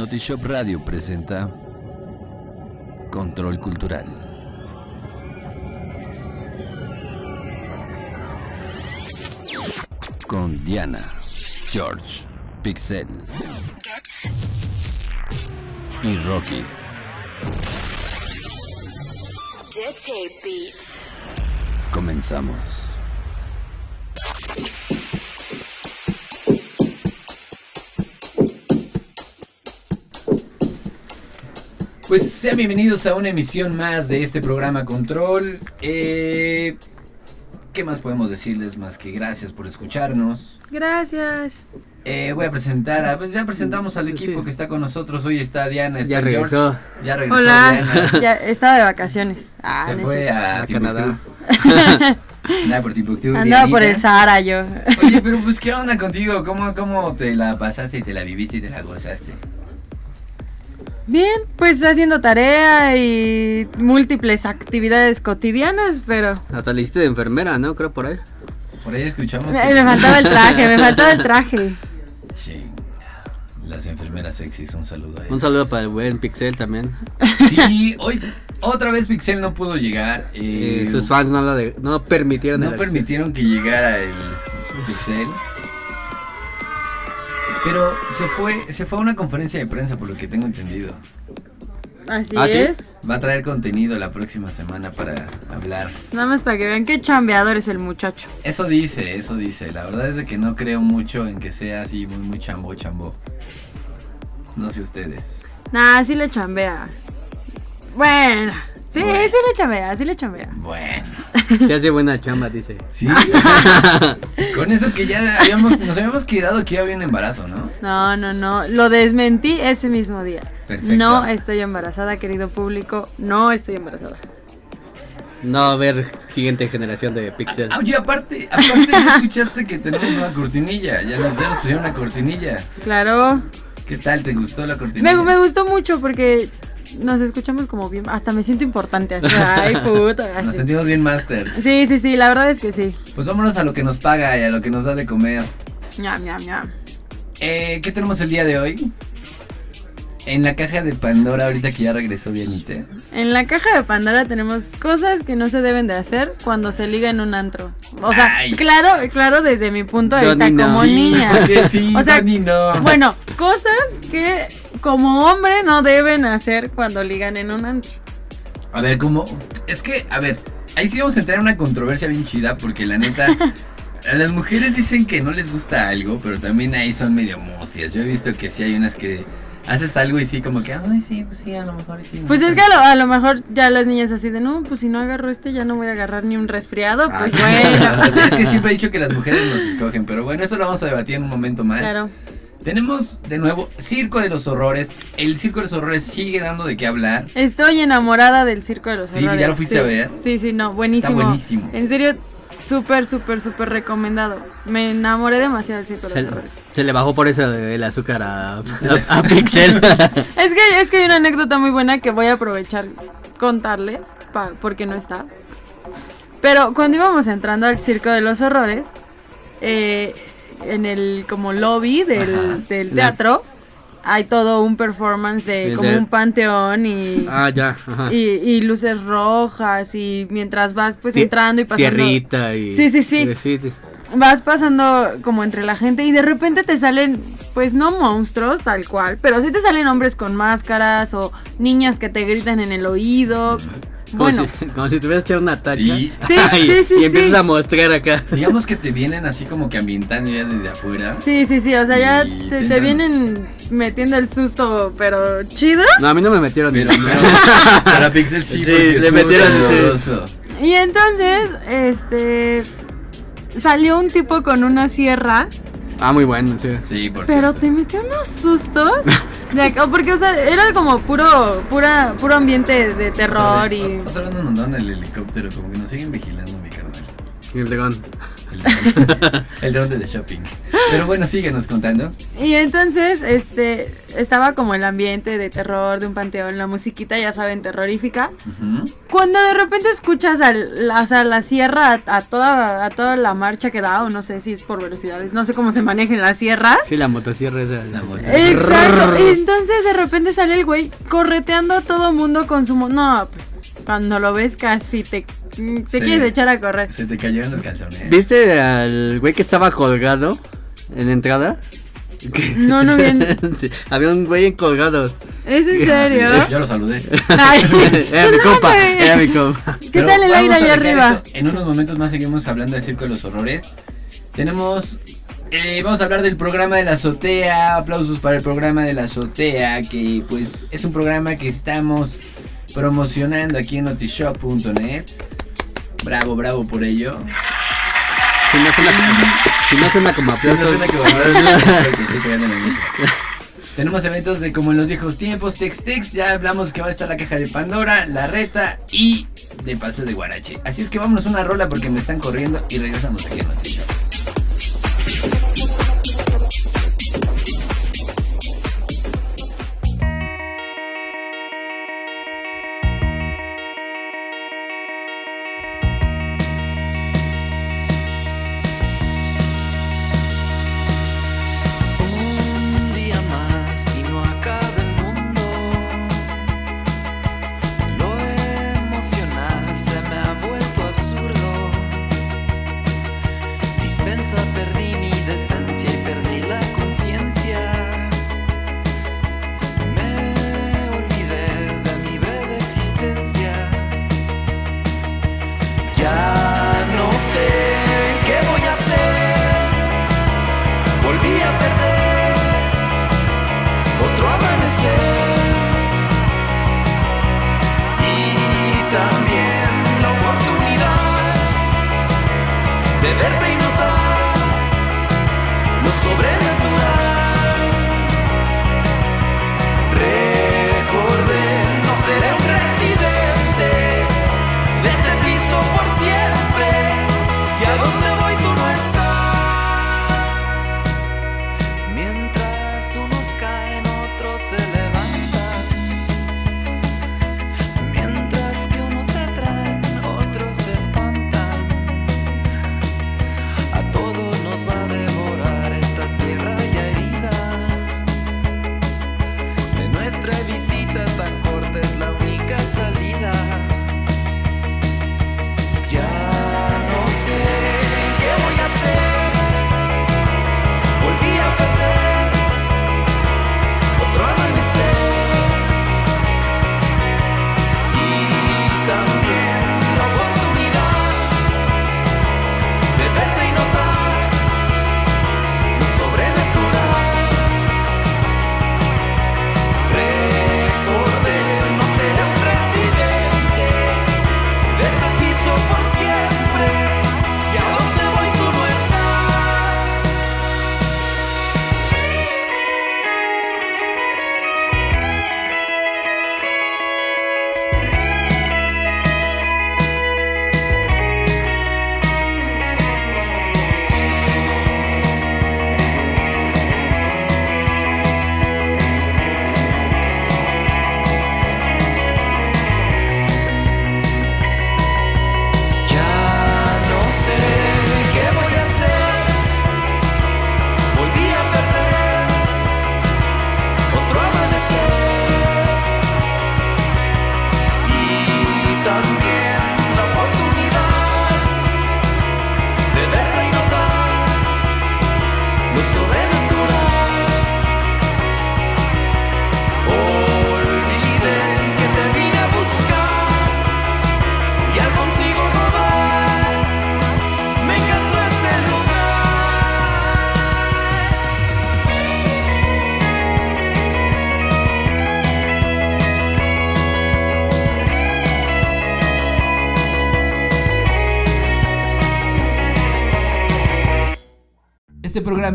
Notishop Radio presenta Control Cultural. Con Diana, George, Pixel y Rocky. Comenzamos. Pues sean bienvenidos a una emisión más de este programa Control. Eh, ¿Qué más podemos decirles más que gracias por escucharnos? Gracias. Eh, voy a presentar, a- pues ya presentamos al equipo Sí. que está con nosotros. Hoy está Diana, está Ya George. regresó. Ya regresó Hola. Diana. Ya estaba de vacaciones. Ah, Se fue a, A. Canadá. Andaba por Timbuktu. Andaba por el. Sahara yo. Oye, pero pues qué onda contigo, ¿Cómo, cómo te la pasaste y te la viviste y te la gozaste. Bien, pues haciendo tarea y múltiples actividades cotidianas, pero Hasta le hiciste de enfermera, ¿no? Creo por ahí. Por ahí escuchamos. me, que- me faltaba el traje, me faltaba el traje. Chinga. Las enfermeras sexys, un saludo a ellas. Un saludo para el buen Pixel también. Sí, hoy otra vez Pixel no pudo llegar. eh, sus fans no, lo de, no permitieron no el acceso. permitieron que llegara el Pixel. Pero se fue, se fue a una conferencia de prensa por lo que tengo entendido. Así ¿Ah, sí? es. Va a traer contenido la próxima semana para hablar. Nada más para que vean qué chambeador es el muchacho. Eso dice, eso dice. La verdad es de que no creo mucho en que sea así muy, muy chambo, chambo. No sé ustedes. Nah, sí le chambea. Bueno, sí, Bueno. sí le chambea, sí le chambea. Bueno, Se hace buena chamba, dice. sí. Con eso que ya habíamos, nos habíamos quedado que había un embarazo, ¿no? No, no, no. Lo desmentí ese mismo día. Perfecto. No estoy embarazada, querido público. No estoy embarazada. No va a haber siguiente generación de Pixel. Ah, Oye, aparte, aparte ya escuchaste que tenemos una cortinilla. Ya nos, ya nos pusieron una cortinilla. Claro. ¿Qué tal? ¿Te gustó la cortinilla? Me, me gustó mucho porque nos escuchamos como bien. Hasta me siento importante. Así, ay, puta. Nos así. sentimos bien master. Sí, sí, sí. La verdad es que sí. Pues vámonos a lo que nos paga y a lo que nos da de comer. Ñam, ñam, ñam. Eh, ¿Qué tenemos el día de hoy? En la caja de Pandora, ahorita que ya regresó Dianita. En la caja de Pandora tenemos cosas que no se deben de hacer cuando se liga en un antro. O sea, Ay. claro, claro, desde mi punto de vista no. como Sí, niña. sí, O sea, no. Bueno, cosas que como hombre no deben hacer cuando ligan en un antro. A ver, como. Es que, a ver, ahí sí vamos a entrar en una controversia bien chida, porque la neta. A las mujeres dicen que no les gusta algo, pero también ahí son medio mustias. Yo he visto que sí hay unas que haces algo y sí, como que, ay, sí, pues sí, a lo mejor sí. Pues es que a lo, a lo mejor ya las niñas así de, no, pues si no agarro este ya no voy a agarrar ni un resfriado, pues Ay, bueno. es que siempre he dicho que las mujeres nos escogen, pero bueno, eso lo vamos a debatir en un momento más. Claro. Tenemos de nuevo Circo de los Horrores. El Circo de los Horrores sigue dando de qué hablar. Estoy enamorada del circo de los Sí, horrores. ¿ya lo fuiste Sí. a ver? Sí, sí, no, buenísimo. Está buenísimo. En serio, súper, súper, súper recomendado. Me enamoré demasiado del circo de Se, los horrores. se le bajó por eso el azúcar a, a, a Pixel. Es que, es que hay una anécdota muy buena que voy a aprovechar contarles, pa- porque no está. Pero cuando íbamos entrando al Circo de los Horrores, eh, en el como lobby del, del teatro, hay todo un performance de Sí, como de- un panteón y, ah, ya. Ajá. y, y luces rojas y mientras vas pues entrando y pasando... Tierrita y. Sí, sí, sí. sí, sí. vas pasando como entre la gente y de repente te salen, pues no monstruos tal cual, pero sí te salen hombres con máscaras o niñas que te gritan en el oído. Como, Bueno, si, como si tuvieras echado una tacha. Sí. Sí, y, sí, sí, Y empiezas sí. a mostrar acá. Digamos que te vienen así como que ambientando ya desde afuera. sí, sí, sí, o sea, ya te, te te entran- vienen metiendo el susto, pero chido. No, a mí no me metieron Pero, pero para Pixel sí, le metieron, doloroso. Y entonces, este, salió un tipo con una sierra, Ah, muy bueno, sí. Sí, por pero cierto. te metió unos sustos. De acá, porque, o sea, era como puro, pura, puro ambiente de terror Otra vez, y... Otra vez nos mandaron el helicóptero, como que nos siguen vigilando, mi carnal. Y el dragón. El dron de shopping. Pero bueno, síguenos contando. Y entonces, este, estaba como el ambiente de terror de un panteón, la musiquita, ya saben, terrorífica. Cuando de repente escuchas al, la, o sea, la sierra a, a toda, a toda la marcha que da, o no sé si es por velocidades, no sé cómo se manejan las sierras. Sí, la motosierra esa. La moto. Exacto. Y entonces de repente sale el güey correteando a todo mundo con su... mo- No, pues cuando lo ves casi te, te Sí. quieres echar a correr. Se te cayeron los calzones. ¿Viste al güey que estaba colgado en la entrada? No, no bien. Sí, había un güey colgado. ¿Es en sí, serio? Yo lo saludé. Ay, Era mi compa, era mi compa. ¿Qué Pero tal el aire allá arriba? eso. En unos momentos más seguimos hablando del Circo de los Horrores. Tenemos. eh, vamos a hablar del programa de la azotea. Aplausos para el programa de la azotea. Que pues es un programa que estamos promocionando aquí en notishop.net. Bravo, bravo por ello. Si no suena como, si no suena como No aplausos. suena en la mesa. Tenemos eventos de como en los viejos tiempos, Tex Tex, ya hablamos que va a estar la caja de Pandora, la reta y de paso de Guarache. Así es que vámonos una rola porque me están corriendo y regresamos aquí a Noticias.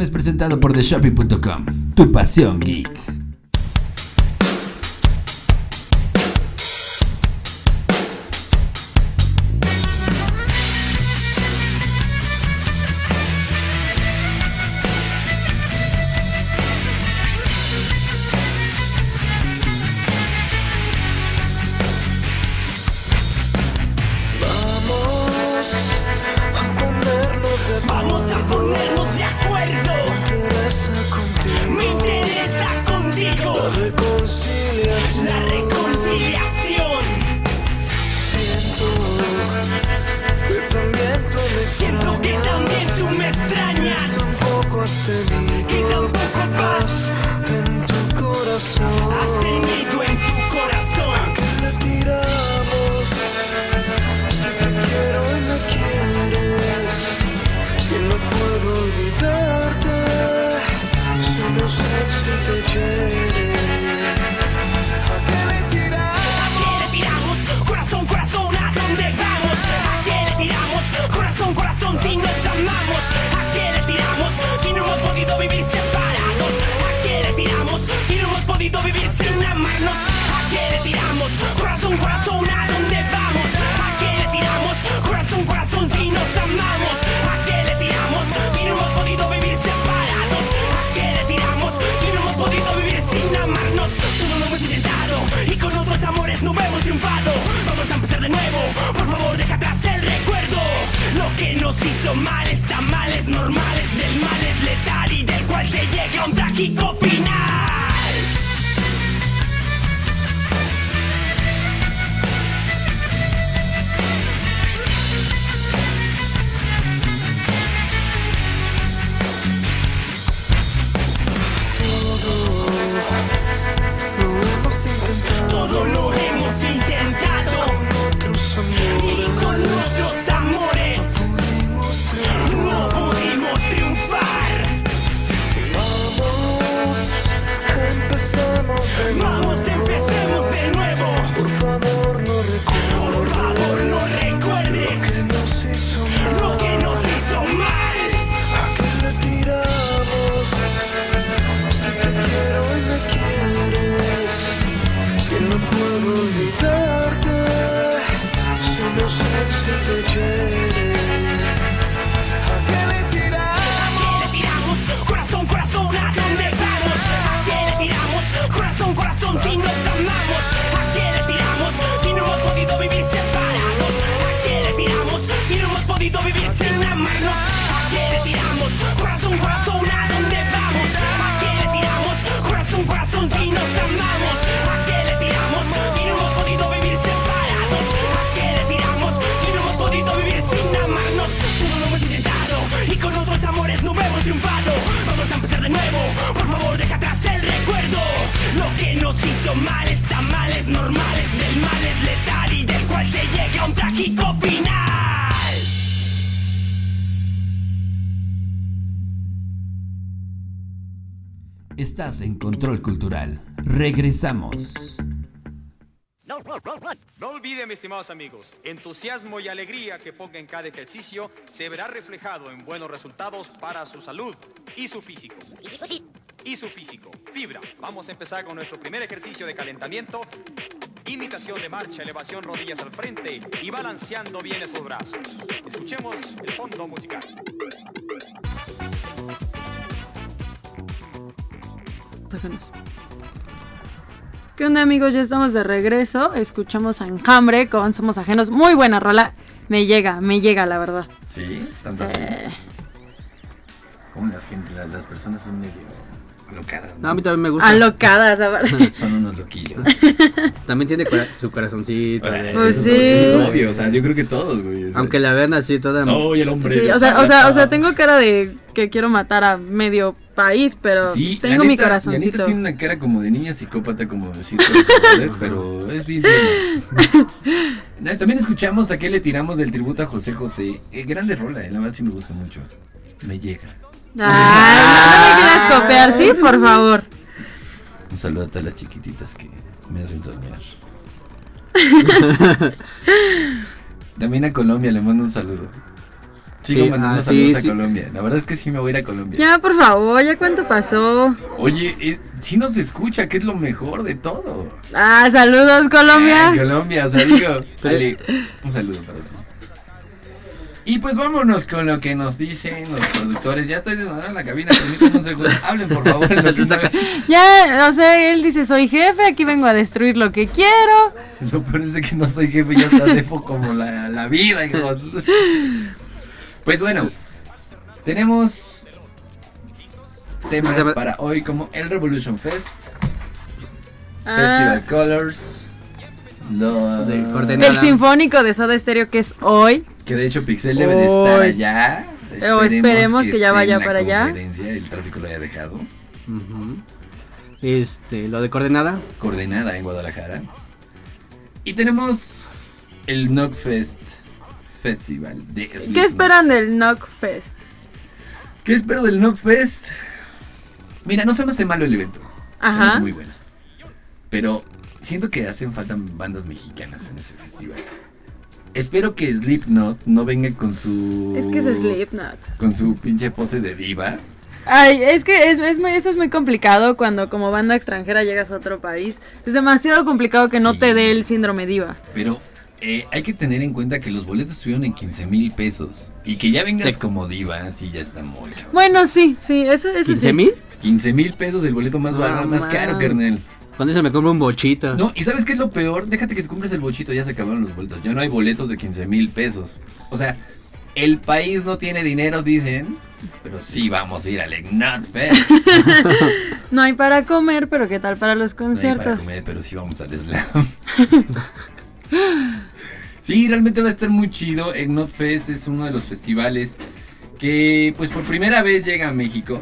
Es presentado por TheShopping.com, tu pasión geek. 放心 nos hizo mal está mal, es normal, es del mal, es letal y del cual se llega a un trágico final. Hizo mal está mal, es normal, es del mal, es letal y del cual se llega a un trágico final. Estás en Control Cultural. Regresamos. No olviden, mis estimados amigos, entusiasmo y alegría que ponga en cada ejercicio se verá reflejado en buenos resultados para su salud y su físico. Y su físico. Fibra. Vamos a empezar con nuestro primer ejercicio de calentamiento. Imitación de marcha, elevación rodillas al frente y balanceando bien esos brazos. Escuchemos el fondo musical. ajenos. ¿Qué onda amigos? Ya estamos de regreso. Escuchamos a Enjambre con Somos Ajenos. Muy buena rola. Me llega, me llega la verdad. Sí, tanto así. Eh, Como las, gente, las, las personas son medio alocadas. No, ¿no? a mí también me gusta. alocadas. Son unos loquillos. También tiene cora- su corazoncito. de- Pues eso, es- eso sí. es obvio, o sea, yo creo que todos, güey. Aunque la vean así toda. Soy el hombre. Sí, o sea, o sea, o sea, tengo cara de que quiero matar a medio país, pero Sí, tengo mi corazoncito. neta tiene una cara como de niña psicópata, como de círculos sociales, pero es bien. Na- También escuchamos a qué le tiramos del tributo a José José. Eh, grande rola, eh, la verdad sí me gusta mucho. Me llega. Ay, no me quieras copiar, ¿sí? Por favor. Un saludo a todas las chiquititas que me hacen soñar. También a Colombia le mando un saludo. Sigo Sí, mandando ah, saludos sí. a Colombia. La verdad es que sí me voy a ir a Colombia. Ya, por favor, ¿ya cuánto pasó? Oye, eh, sí nos escucha, que es lo mejor de todo. Ah, saludos, Colombia. Ay, Colombia, o sea, digo, Ale, un saludo para ti. Y pues vámonos con lo que nos dicen los productores. Ya estoy desmadrando la cabina, permítanme un segundo. Hablen, por favor. en lo que no- Ya, o sea, él dice, soy jefe, aquí vengo a destruir lo que quiero. Lo parece que no soy jefe, ya está defo como la, la vida, hijos. Pues bueno, Tenemos temas Tema- para hoy como el Revolution Fest, Ah, Festival Colors, lo- De coordenada. el sinfónico de Soda Stereo que es hoy. Que de hecho Pixel debe de estar allá. O esperemos que ya vaya para allá. El tráfico lo haya dejado. Este, lo de coordenada. Coordenada en Guadalajara. Y tenemos el Knockfest Festival de ¿Qué esperan del Knock Fest? ¿Qué espero del Knockfest? Mira, no se me hace malo el evento. Se me Ajá. hace muy bueno. Pero siento que hacen falta bandas mexicanas en ese festival. Espero que Slipknot no venga con su. Es que es Slipknot. Con su pinche pose de diva. Ay, es que es, es muy- eso es muy complicado cuando como banda extranjera llegas a otro país. Es demasiado complicado que no Sí. te dé el síndrome diva. Pero eh, hay que tener en cuenta que los boletos estuvieron en 15 mil pesos. Y que ya vengas Sí. como diva, sí, ya está muy cabrón. Bueno, sí, sí, eso, eso ¿15 sí. mil? 15 mil pesos el boleto más, barato, No, más caro, carnal. Con eso me compro un bochito. No, y ¿sabes qué es lo peor? Déjate que te compres el bochito, ya se acabaron los boletos. Ya no hay boletos de 15 mil pesos. O sea, el país no tiene dinero, dicen. Pero sí vamos a ir al Ignat Fest. No hay para comer, pero ¿qué tal para los No hay para conciertos? comer, pero sí vamos al slam. sí, realmente va a estar muy chido. Ignat Fest es uno de los festivales que, pues, por primera vez llega a México.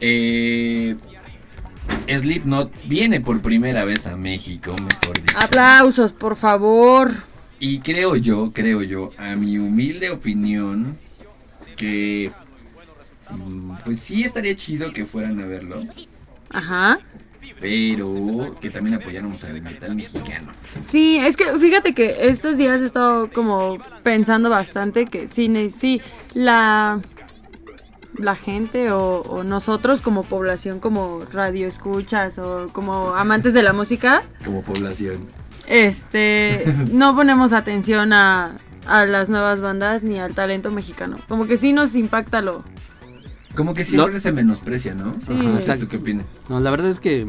Eh, Slipknot viene por primera vez a México, mejor dicho. Aplausos, por favor. Y creo yo, creo yo, a mi humilde opinión, que mm, pues sí estaría chido que fueran a verlo, Ajá. pero que también apoyáramos al metal mexicano. Sí, es que fíjate que estos días he estado como pensando bastante que sí, sí, la, la gente o, o nosotros como población, como radio escuchas o como amantes de la música, Como población. este, no ponemos atención a, a las nuevas bandas ni al talento mexicano. Como que sí nos impacta lo... Como que siempre No. se menosprecia, ¿no? Sí. Ajá, Exacto. ¿Tú qué opinas? No, la verdad es que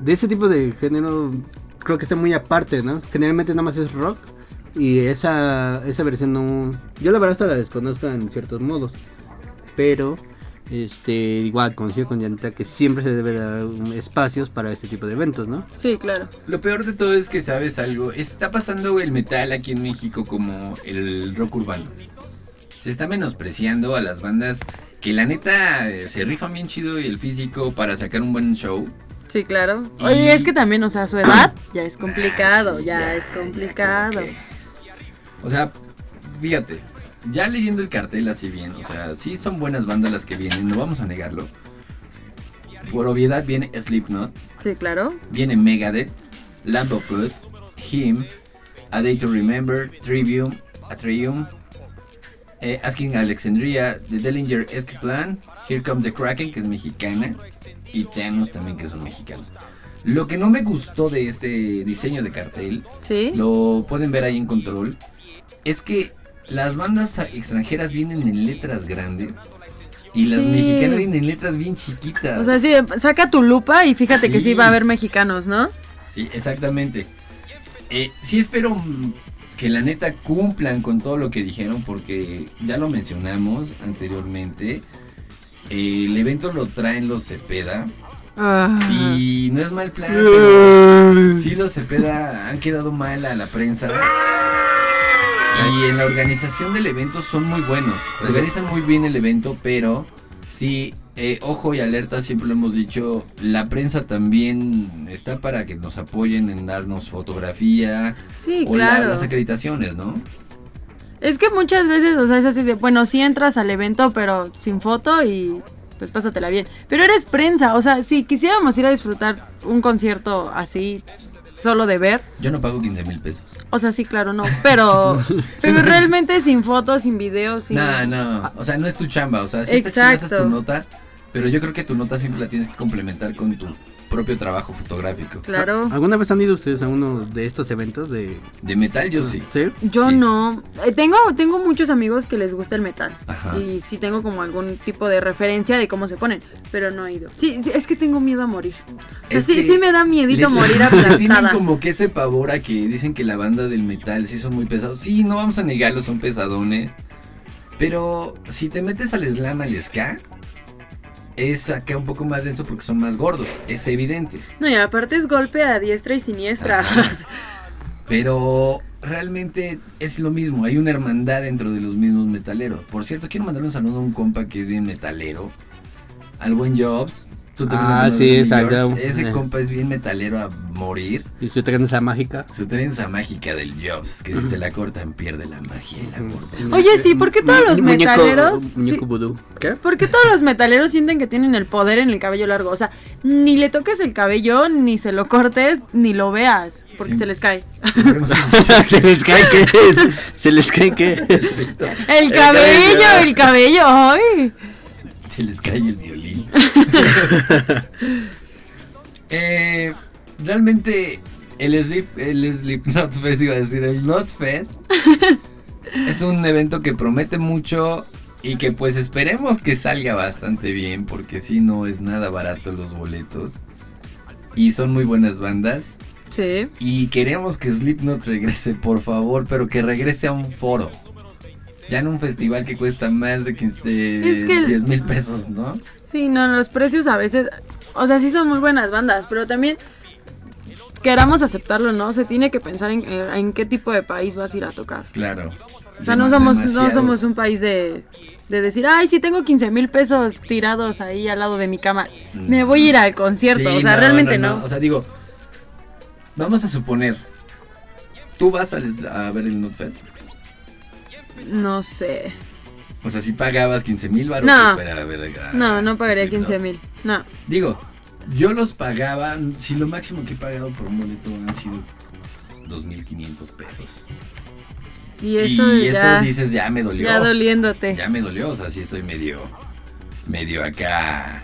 de ese tipo de género creo que está muy aparte, ¿no? Generalmente nada más es rock y esa, esa versión no... Yo la verdad hasta la desconozco en ciertos modos, pero este igual coincido con Janita que siempre se debe dar espacios para este tipo de eventos, ¿no? Sí, claro. Lo peor de todo es que sabes algo, está pasando el metal aquí en México como el rock urbano. Se está menospreciando a las bandas que la neta se rifan bien chido y el físico para sacar un buen show. Sí, claro. Y- Oye, es que también, o sea, su edad ya es complicado, Ah, sí, ya, es complicado. que- O sea, fíjate, ya leyendo el cartel así bien, o sea, sí son buenas bandas las que vienen, no vamos a negarlo. Por obviedad viene Slipknot, Sí, claro. viene Megadeth, Lamb of God, Him, A Day to Remember, Trivium, Atrium, eh, Asking Alexandria, The Dellinger Escape Plan, Here Comes the Kraken, que es mexicana, y Thanos también, que son mexicanos. Lo que no me gustó de este diseño de cartel Sí. lo pueden ver ahí en control, es que las bandas extranjeras vienen en letras grandes y las Sí. mexicanas vienen en letras bien chiquitas. O sea, sí, saca tu lupa y fíjate que sí va a haber mexicanos, ¿no? sí, exactamente. Eh, sí espero que la neta cumplan con todo lo que dijeron porque ya lo mencionamos anteriormente. eh, el evento lo traen los Cepeda Ah. y no es mal plan, pero sí los Cepeda han quedado mal a la prensa. Y en la organización del evento son muy buenos. Organizan muy bien el evento, pero sí, eh, ojo y alerta, siempre lo hemos dicho, la prensa también está para que nos apoyen en darnos fotografía Sí, o la- claro. las acreditaciones, ¿no? Es que muchas veces, o sea, es así de, bueno, sí entras al evento, pero sin foto y pues pásatela bien. Pero eres prensa, o sea, si quisiéramos ir a disfrutar un concierto así, solo de ver, Yo no pago 15 mil pesos. o sea, sí, claro, no, pero, pero realmente sin fotos, sin videos, sin... No, no, o sea, no es tu chamba, o sea, sí Exacto. tu nota, pero yo creo que tu nota siempre la tienes que complementar con tu propio trabajo fotográfico. Claro. ¿Alguna vez han ido ustedes a uno de estos eventos de De metal yo sí. ¿Sí? Yo Sí. no. Eh, tengo, tengo muchos amigos que les gusta el metal. Ajá. Y sí tengo como algún tipo de referencia de cómo se ponen. Pero no he ido. Sí, sí, es que tengo miedo a morir. O sea, Es sí, sí me da miedito le- morir le Tienen aplastada. como que ese pavor a que dicen que la banda del metal sí son muy pesados. Sí, no vamos a negarlo, son pesadones. Pero si te metes al slam, al ska, es acá un poco más denso porque son más gordos, es evidente. No, y aparte es golpe a diestra y siniestra. Pero realmente es lo mismo, hay una hermandad dentro de los mismos metaleros. Por cierto, quiero mandar un saludo a un compa que es bien metalero, al buen Jobs. Ah, sí, exacto. Ese Eh. compa es bien metalero a morir. Y su trenza mágica. Su trenza mágica del Jobs, que si se la cortan pierde la magia y la gorda. Oye, sí, ¿por qué todos los Muñeco- metaleros- Muñeco vudú. ¿Qué? ¿Por qué todos los metaleros sienten que tienen el poder en el cabello largo? O sea, ni le toques el cabello, ni se lo cortes, ni lo veas, porque Sí. se les cae. ¿Se les cae qué es? ¿Se les cae qué? El cabello, el cabello, ay. Se les cae el violín. eh, realmente el Sleep, el Slipknot Fest, iba a decir, el Not Fest, es un evento que promete mucho y que pues esperemos que salga bastante bien, porque si no es nada barato los boletos. Y son muy buenas bandas. Sí. Y queremos que Slipknot regrese, por favor, pero que regrese a un foro. Ya en un festival que cuesta más de 15, Es que el- 10 mil pesos, ¿no? Sí, no, los precios a veces, o sea, sí son muy buenas bandas, pero también queramos aceptarlo, ¿no? Se tiene que pensar en, eh, en qué tipo de país vas a ir a tocar. Claro. O sea, no somos, no somos un país de, de decir, ay, sí tengo 15 mil pesos tirados ahí al lado de mi cama. Me voy a ir al concierto. Sí, o sea, no, realmente no. O sea, digo, vamos a suponer, tú vas es- a, ver el Nutfest. No sé. O sea, si pagabas 15 mil baros, No. espera a ver. a- No, no pagaría Slipknot. 15 mil. No. Digo, yo los pagaba, si lo máximo que he pagado por un boleto han sido 2.500 pesos. Y eso y eso ya, dices, ya me dolió. ya doliéndote. Ya me dolió, o sea, sí estoy medio, medio acá,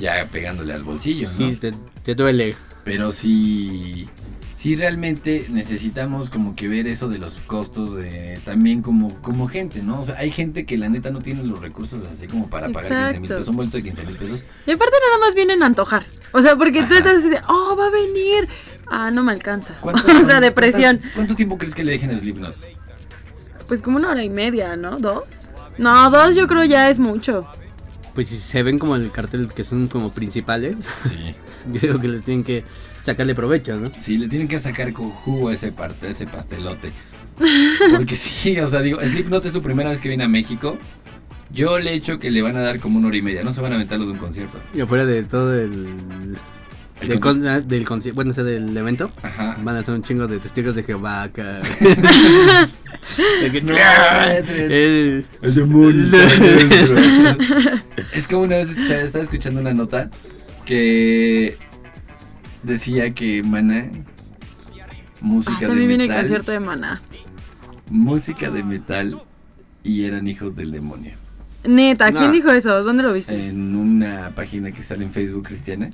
ya pegándole al bolsillo, ¿no? Sí, te, te duele. Pero sí, sí realmente necesitamos como que ver eso de los costos de también como, como gente, ¿no? O sea, hay gente que la neta no tiene los recursos así como para pagar 15 mil Exacto. pesos, un boleto de 15 mil pesos. Y aparte nada más vienen a antojar. O sea, porque tú Ajá. estás así de, oh, va a venir. Ah, no me alcanza. ¿Cuánto- o sea, depresión. ¿cuánto, cuánto tiempo crees que le dejen a Slipknot? Pues como una hora y media, ¿no? ¿Dos? No, dos yo creo ya es mucho. Pues si se ven como el cartel que son como principales, Sí. yo creo que les tienen que sacarle provecho, ¿no? Sí, le tienen que sacar con jugo ese, parte, ese pastelote. Porque sí, o sea, digo, Slipknot es su primera vez que viene a México. Yo le he hecho que le van a dar como una hora y media, no se van a aventarlo de un concierto. Y afuera de todo el... El del con- con- ah, del bueno, o sea, del evento, Ajá. van a ser un chingo de testigos de Jehová acá. De que- No, El- El demonio es como una vez estaba escuchando una nota que decía que Maná, música Ah, de también viene el concierto de Maná. música de metal y eran hijos del demonio. Neta, ¿quién No. dijo eso? ¿Dónde lo viste? En una página que sale en Facebook cristiana.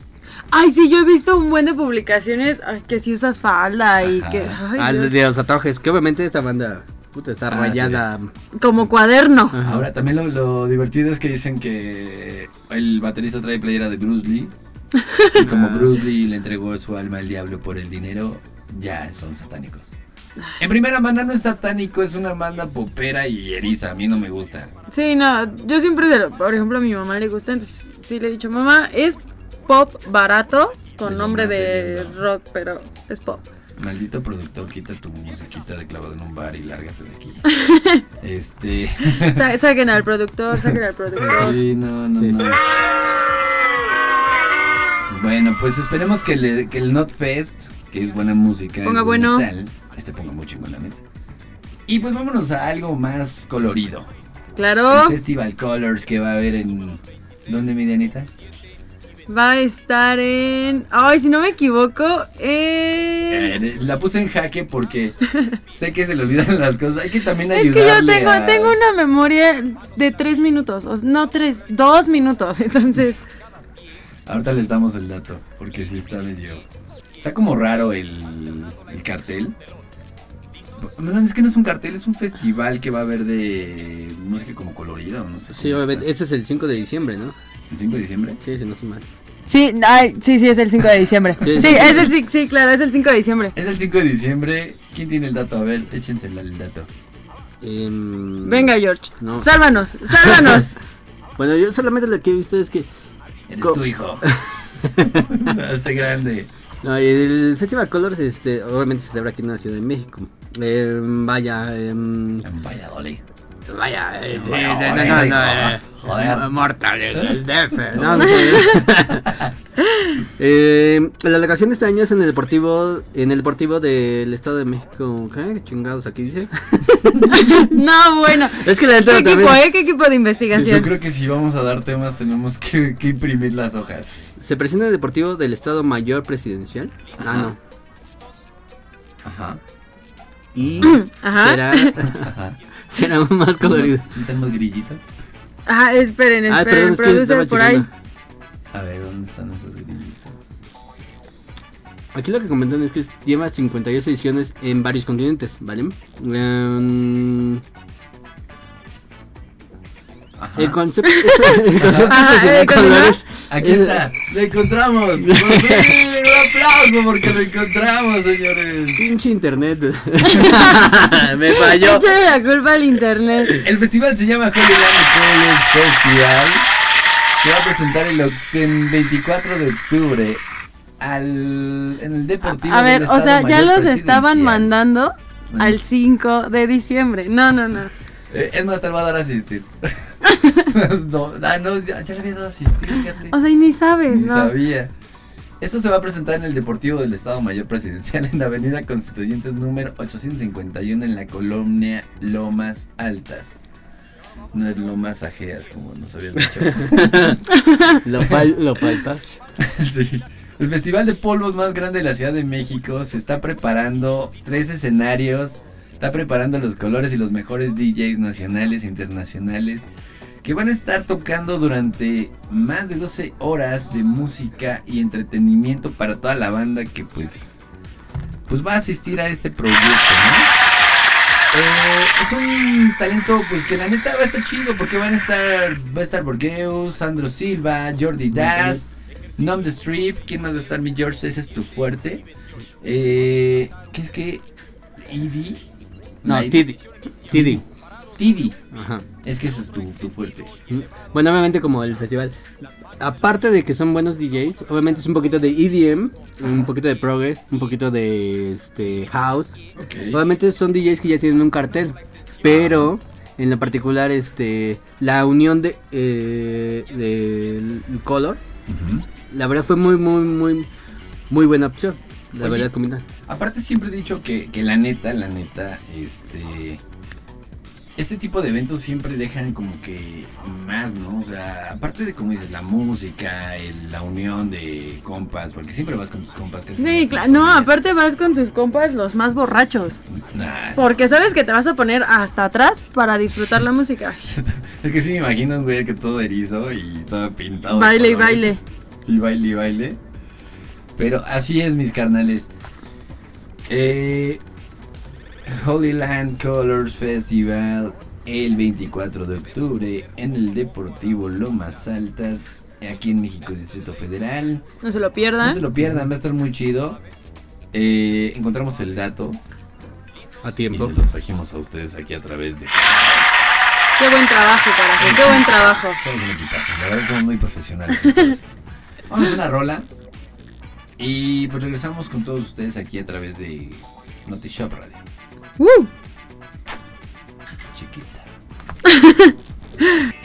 Ay, sí, yo he visto un buen de publicaciones ay, que si usas falda y que... ay, Ah, de los tatuajes, que obviamente esta banda puta, está Ah, rayada. Como cuaderno. Ajá. Ahora también lo, lo divertido es que dicen que el baterista trae playera de Bruce Lee. Y como Ah. Bruce Lee le entregó su alma al diablo por el dinero, ya son satánicos. En primera banda no es satánico, es una banda popera y eriza, a mí no me gusta. Sí, no, yo siempre, lo- por ejemplo, a mi mamá le gusta, entonces sí le he dicho, mamá, es pop barato, con De nombre de rock, pero es pop. Maldito productor, quita tu musiquita de clavado en un bar y lárgate de aquí. este. Sa- saquen al productor, saquen al productor. Sí, no, no, Sí. no. Bueno, pues esperemos que, le- que el Not Fest, que es buena música, Ponga es bueno. este ponga muy chingón la neta. Y pues vámonos a algo más colorido. Claro, El Festival Colors que va a haber en. ¿Dónde, mi Dianita? va a estar en... Ay, si no me equivoco, en... Eh, la puse en jaque porque sé que se le olvidan las cosas. Hay que también Es que yo tengo, a- tengo una memoria de tres minutos, no tres, dos minutos, entonces... Ahorita les damos el dato, porque sí está medio... Está como raro el, el cartel. No, es que no es un cartel, es un festival que va a haber de música como colorida o no sé. Sí, obviamente. Este es el 5 de diciembre, ¿no? ¿El 5 de diciembre? Sí, si no estoy mal. Sí, ay, sí, sí, es el 5 de diciembre. Sí. Sí, es el, sí, sí, claro, es el 5 de diciembre. Es el 5 de diciembre. ¿Quién tiene el dato? A ver, échensela el dato. Em, Venga, George. No. Sálvanos, sálvanos. Bueno, yo solamente lo que he visto es que Eres Co- tu hijo. Este grande. no, el Festival Colors, este, obviamente se celebra aquí en la Ciudad de México. Em, vaya, em, En Valladolid. Vaya, eh, Joder, no, no, joder, no, hijo. Joder. Mortales, el DF. No, no. Eh, la delegación de este año es en el Deportivo, en el Deportivo del Estado de México. ¿Qué chingados aquí dice? No, bueno. Es que la ¿Qué equipo, también eh? ¿Qué equipo de Sí, investigación? yo creo que si vamos a dar temas tenemos que, que imprimir las hojas. se presenta en el Deportivo del Estado Mayor Presidencial. Ah, no. Ajá. Y Ajá. será, será más colorido. ¿No tenemos grillitas? Ah, esperen, Ay, esperen, perdón, es que producer por ahí. A ver, ¿dónde están esos grillitos? Aquí lo que comentan es que lleva 58 ediciones en varios continentes, ¿vale? Em, Ajá. el concepto, el concepto Ajá, estacional ¿el concepto? colores Aquí es- está, lo encontramos. Por fin, un aplauso porque lo encontramos, señores. Pinche internet. Me falló. Échale la culpa al internet. El festival se llama Hollywood Colors Festival. Se va a presentar el, oct- el 24 de octubre al, en el Deportivo. A ver, o sea, ya los estaban mandando al 5 de diciembre. No, no, no. Eh, es más, te va a dar a asistir. no, ah, no, ya, ya le había dado a asistir, fíjate. O sea, y ni sabes, Ni ¿no? sabía. Esto se va a presentar en el Deportivo del Estado Mayor Presidencial en la Avenida Constituyentes número 851 en la colonia Lomas Altas. No es Lomas Ajeas, como nos habías dicho. Lo, pal- lo palpas. sí. El festival de polvos más grande de la Ciudad de México se está preparando tres escenarios, está preparando los colores y los mejores DJs nacionales e internacionales que van a estar tocando durante más de 12 horas de música y entretenimiento para toda la banda que pues pues va a asistir a este proyecto, ¿no? Eh, es un talento pues que la neta va a estar chido porque van a estar va a estar Borgeus, Sandro Silva, Jordi Das, Nom the Strip, ¿quién más va a estar mi George? Ese es tu fuerte. Eh, ¿qué es que? Idi. No, Idi. Tidi. Tidi. Ajá. Es que ese es tu, tu fuerte. Bueno, obviamente como el festival. Aparte de que son buenos DJs, obviamente es un poquito de EDM, un poquito de prog, un poquito de este house. Obviamente son DJs que ya tienen un cartel, pero en lo particular este la unión de eh, del color, la verdad fue muy muy muy muy buena opción. La Oye. verdad combinar. Aparte siempre he dicho que, que la neta, la neta, este... Este tipo de eventos siempre dejan como que más, ¿no? O sea, aparte de como dices, la música, el- la unión de compas, porque siempre vas con tus compas. casi Sí, claro. No, aparte vas con tus compas los más borrachos. Nah, Porque sabes que te vas a poner hasta atrás para disfrutar la música. es que sí me imagino, güey, que todo erizo y todo pintado. Baile y baile. Y baile y baile. Pero así es, mis carnales. Eh, Holy Land Colors Festival el 24 de octubre en el Deportivo Lomas Altas, aquí en México, Distrito Federal. No se lo No pierdan. se lo pierdan, va a estar muy chido. Eh, encontramos el dato A y tiempo. se los trajimos a ustedes aquí a través de... Qué buen trabajo, corazón. Qué buen trabajo. Somos un equipazo, la verdad somos muy profesionales. Vamos a una rola. Y pues regresamos con todos ustedes aquí a través de Notishop Radio. ¡Uh! Chiquita.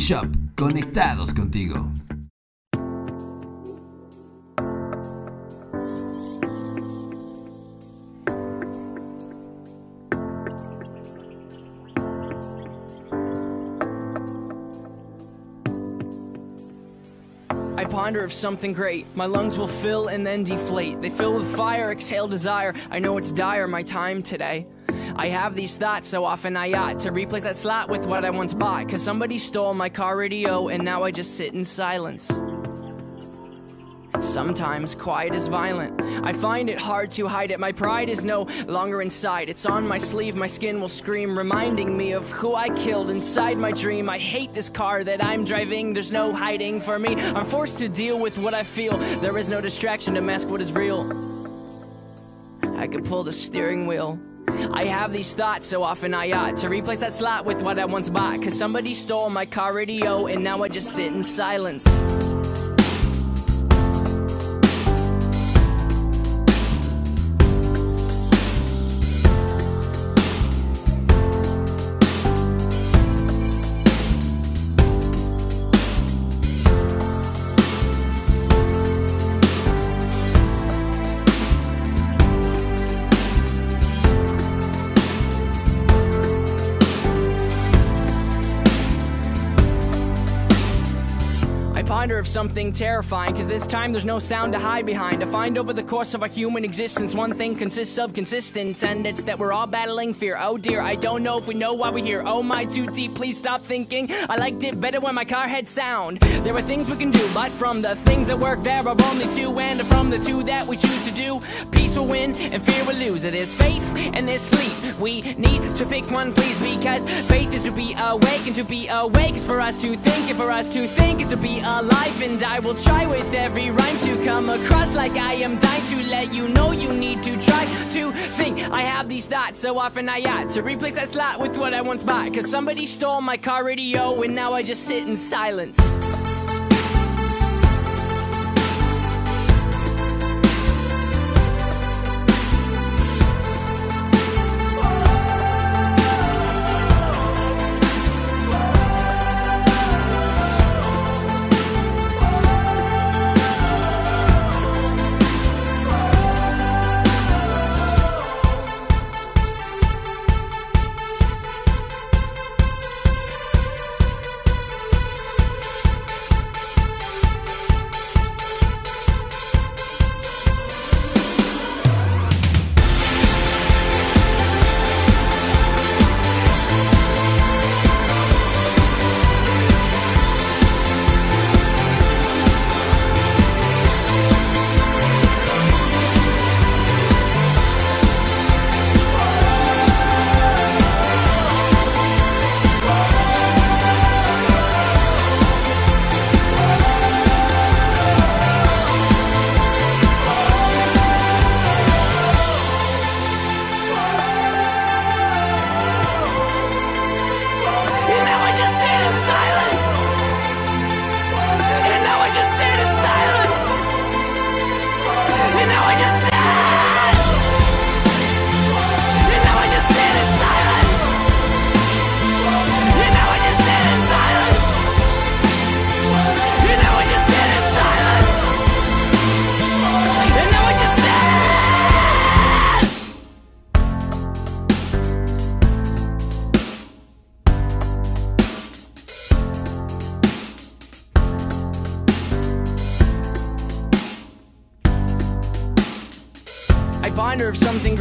Shop, conectados contigo. ponder of something great. My lungs will fill and then deflate. They fill with fire, exhale desire. I know it's dire, my time today. I have these thoughts so often I ought to replace that slot with what I once bought. Cause somebody stole my car radio and now I just sit in silence. Sometimes quiet is violent. I find it hard to hide it. My pride is no longer inside. It's on my sleeve, my skin will scream, reminding me of who I killed inside my dream. I hate this car that I'm driving, there's no hiding for me. I'm forced to deal with what I feel, there is no distraction to mask what is real. I could pull the steering wheel I have these thoughts so often I ought to replace that slot with what I once bought. Cause somebody stole my car radio and now I just sit in silence. Of something terrifying, cause this time there's no sound to hide behind. To find over the course of our human existence, one thing consists of consistence, and it's that we're all battling fear. Oh dear, I don't know if we know why we're here. Oh my, too deep, please stop thinking. I liked it better when my car had sound. There are things we can do, but from the things that work, there are only two, and from the two that we choose to do, peace will win and fear will lose. It is faith and there's sleep. We need to pick one, please, because faith is to be awake, and to be awake is for us to think, and for us to think is to be alive. And I will try with every rhyme to come across like I am dying to let you know you need to try to think. I have these thoughts so often I ought to replace that slot with what I once bought. Cause somebody stole my car radio, and now I just sit in silence.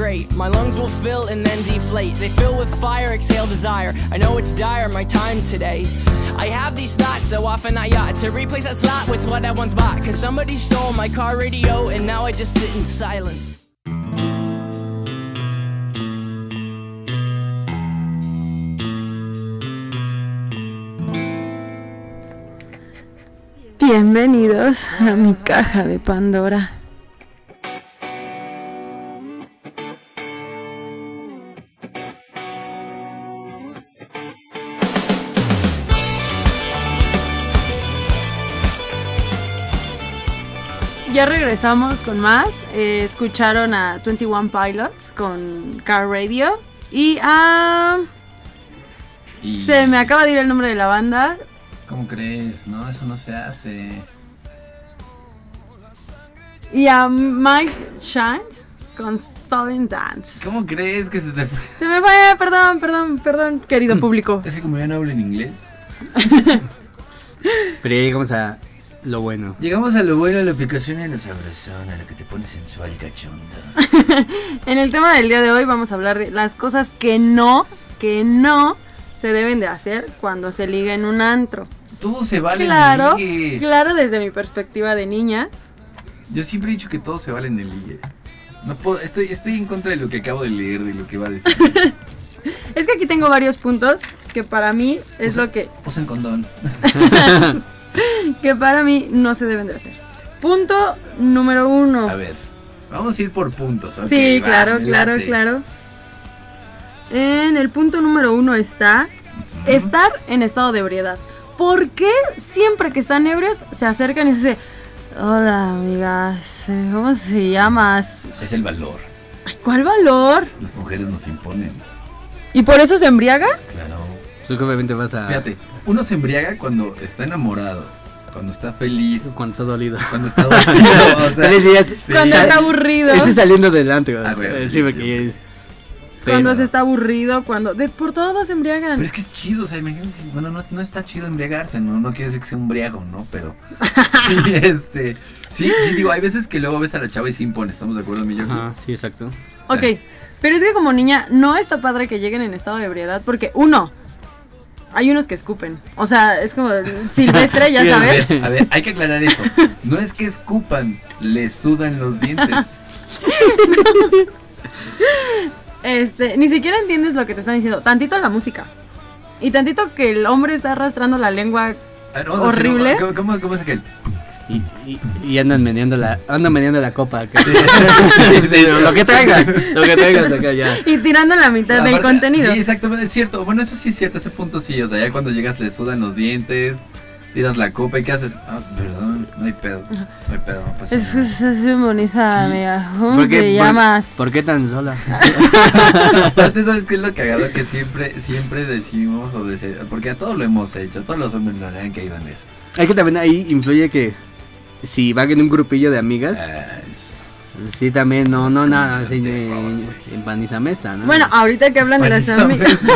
My lungs will fill and then deflate. They fill with fire, exhale desire. I know it's dire, my time today. I have these thoughts so often I ought to replace that slot with what I once bought. Cause somebody stole my car radio and now I just sit in silence. Bienvenidos a mi caja de Pandora. Ya regresamos con más. Eh, escucharon a 21 Pilots con Car Radio. Y a. Y- Se me acaba de ir el nombre de la banda. ¿Cómo crees? No, eso no se hace. Y a Mike Shines con Stolen Dance. ¿Cómo crees que se te fue? Se me fue, perdón, perdón, perdón, querido público. Es que como ya no hablo en inglés. Pero ya llegamos a lo bueno. Llegamos a lo bueno la aplicación en la sabrosona, lo que te pone sensual y cachonda. En el tema del día de hoy vamos a hablar de las cosas que no, que no se deben de hacer cuando se liga en un antro. Todo se vale. en Claro, el ligue. claro desde mi perspectiva de niña. Yo siempre he dicho que todo se vale en el ligue. No puedo, estoy, estoy en contra de lo que acabo de leer, de lo que va a decir. Es que aquí tengo varios puntos que para mí es lo que, Usen condón. que para mí no se deben de hacer. Punto número uno. A ver, vamos a ir por puntos. ok, sí, va, claro, claro, late. claro. En el punto número uno está estar en estado de ebriedad. ¿Por qué siempre que están ebrios se acercan y se dice, hola amigas, ¿cómo te llamas? Es el valor. Ay, ¿Cuál valor? Las mujeres nos imponen. ¿Y por eso se embriaga? Claro. Pues obviamente vas a. Fíjate, uno se embriaga cuando está enamorado, cuando está feliz, Cuando está dolido. cuando está dolido. o sea, sí sí. Cuando está aburrido. Ese saliendo delante, güey. Ah, Eh, sí, sí, porque. Cuando se está aburrido, cuando... De, por todo se embriagan. Pero es que es chido, o sea, imagínate, si- bueno, no, no está chido embriagarse, ¿no? No quiere decir que sea un briago, ¿no? Pero sí, este, sí, sí, digo, hay veces que luego ves a la chava y se impone, ¿estamos de acuerdo, mi? Ajá, sí, exacto. o sea- Ok, pero es que como niña no está padre que lleguen en estado de ebriedad porque uno, hay unos que escupen. O sea, es como silvestre, ya sabes. A ver, hay que aclarar eso. No es que escupan, les sudan los dientes. Este, ni siquiera entiendes lo que te están diciendo. Tantito la música. Y tantito que el hombre está arrastrando la lengua. A ver, vamos a hacer- Horrible. ¿Cómo, cómo, cómo es aquel? Y, y, y andan meneando la, andan meneando la copa. que- Sí, lo que traigas, lo que traigas acá ya. Y tirando la mitad del contenido. Sí, exactamente, es cierto. Bueno, eso sí es cierto, ese punto sí. O sea, ya cuando llegas le sudan los dientes, tiras la copa y ¿qué haces? Ah, perdón, no hay pedo. No hay pedo, no pasa Es que es muy bonita, Sí. amiga. ¿Cómo ¿Por qué, te por- llamas? ¿Por qué tan sola? Aparte, ¿sabes qué es lo cagado? Que siempre, siempre decimos o dese- porque a todos lo hemos hecho, todos los hombres nos han caído en eso. Es que también ahí influye que si van en un grupillo de amigas, Ah, sí también, no, no, no, no, sí, empanizame esta, ¿no? Bueno, ahorita que hablan de las amigas.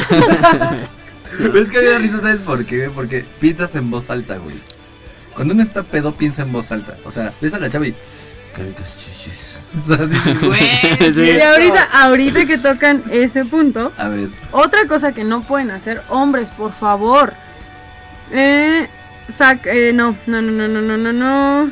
Es que da risa, ¿sabes por qué? Porque piensas en voz alta, güey. Cuando uno está pedo, piensa en voz alta. O sea, ves a la chava y. O sea, dices, güey. Sí. Y ahorita, ahorita que tocan ese punto, A ver, Otra cosa que no pueden hacer hombres, por favor. Eh, Sac, eh, no, no, no, no, no, no, no.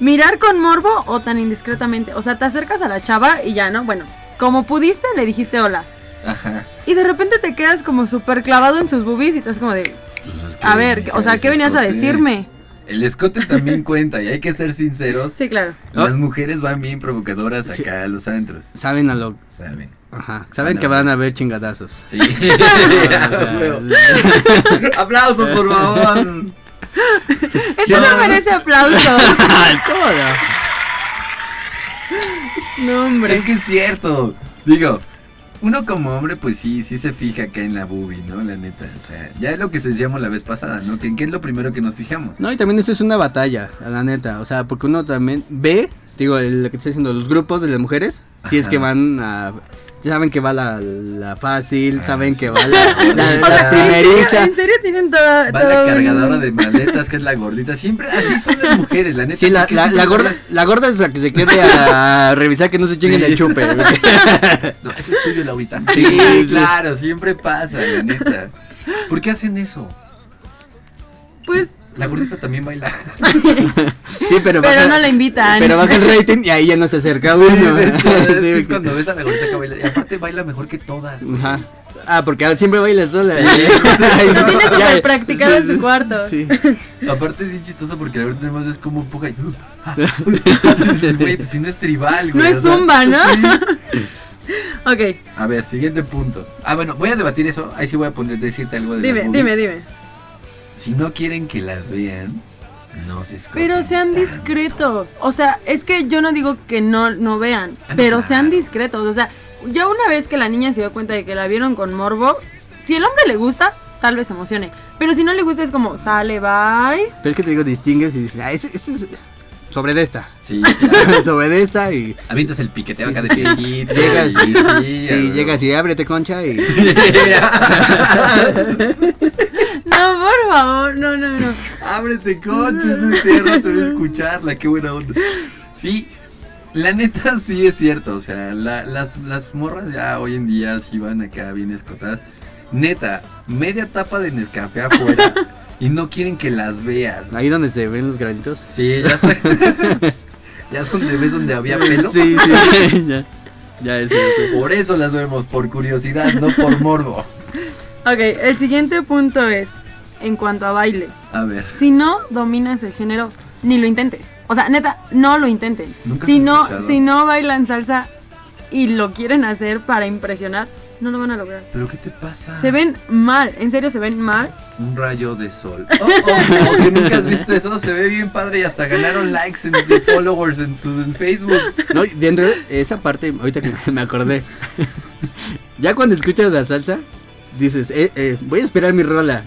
Mirar con morbo o tan indiscretamente. O sea, te acercas a la chava y ya, ¿no? Bueno, como pudiste, le dijiste hola. Ajá. Y de repente te quedas como súper clavado en sus boobies y estás como de. Pues a ver, o sea, ¿qué venías a decirme? El escote también cuenta y hay que ser sinceros. Sí, claro. Las mujeres van bien provocadoras acá a los antros. Saben a lo. Saben. Ajá, saben que van a haber chingadazos. Sí. Aplausos, por favor. Eso no merece aplauso. Toda. No, hombre. Es que es cierto. Digo, uno como hombre, pues sí, sí se fija acá en la boobie, ¿no? La neta. O sea, ya es lo que se decíamos la vez pasada, ¿no? Que, ¿Qué es lo primero que nos fijamos? No, y también esto es una batalla, la neta. O sea, porque uno también ve, digo, el- lo que estoy diciendo, los grupos de las mujeres, si es que van a. ya Saben que va la, la fácil, Ah, saben sí. que va la, la, la sea, ¿en serio, primeriza. en serio tienen toda, Va la un- cargadora de maletas, que es la gordita. Siempre así son las mujeres, la neta. Sí, la, la, gorda, la gorda es la que se quede a revisar que no se chinguen Sí. el chupe. No, ese es tuyo, Laurita. Sí, Sí, sí. claro, siempre pasa, la neta. ¿Por qué hacen eso? Pues, La gordita también baila. Sí, pero, pero baja, no la invitan. pero baja el rating y ahí ya no se acerca uno. de hecho, es, Sí, es cuando ves a la gordita que baila. Y aparte baila mejor que todas. güey. Ajá. Ah, porque siempre baila sola. Sí. Lo tiene súper practicado en sí, su cuarto. Sí. Aparte es bien chistoso porque la gordita nada más ves cómo empuja y... Dices, Güey, pues si no es tribal, güey. No es zumba, ¿no? sí. Ok, A ver, siguiente punto. Ah, bueno, voy a debatir eso. Ahí sí voy a poner, decirte algo de dime, dime, dime. Si no quieren que las vean, no se esconden Pero sean tanto. discretos. O sea, es que yo no digo que no, no vean, Ah, no, pero claro. sean discretos. O sea, ya una vez que la niña se dio cuenta de que la vieron con morbo, si el hombre le gusta, tal vez se emocione. Pero si no le gusta, es como, sale, bye. Pero es que te digo, distingues y dices, ah, este es sobre de esta. Sí, claro. sobre de esta y. Avientas el piqueteo Sí, acá de sí, sí. Llegas, y- sí, llegas y ábrete concha y. No, por favor, no, no, no. Ábrete, coches, ese rato voy a escucharla, qué buena onda. Sí, la neta sí es cierto, o sea, la- las, las morras ya hoy en día sí van acá bien escotadas. Neta, media tapa de Nescafé afuera y no quieren que las veas. Ahí donde se ven los granitos. Sí, ya está. Ya donde ves donde había pelo. Sí, sí, ya. Ya es cierto. Por eso las vemos, por curiosidad, no por morbo. Ok, el siguiente punto es, en cuanto a baile, A ver. si no dominas el género, ni lo intentes. O sea, neta, no lo intenten. Nunca Si no, escuchado. si no bailan salsa y lo quieren hacer para impresionar, no lo van a lograr. ¿Pero qué te pasa? Se ven mal, en serio se ven mal. Un rayo de sol. Oh, oh, oh, que nunca has visto eso. Se ve bien padre y hasta ganaron likes en, de followers en su en Facebook. No, y dentro de esa parte, ahorita que me acordé. ya cuando escuchas la salsa, dices, eh, eh, voy a esperar mi rola.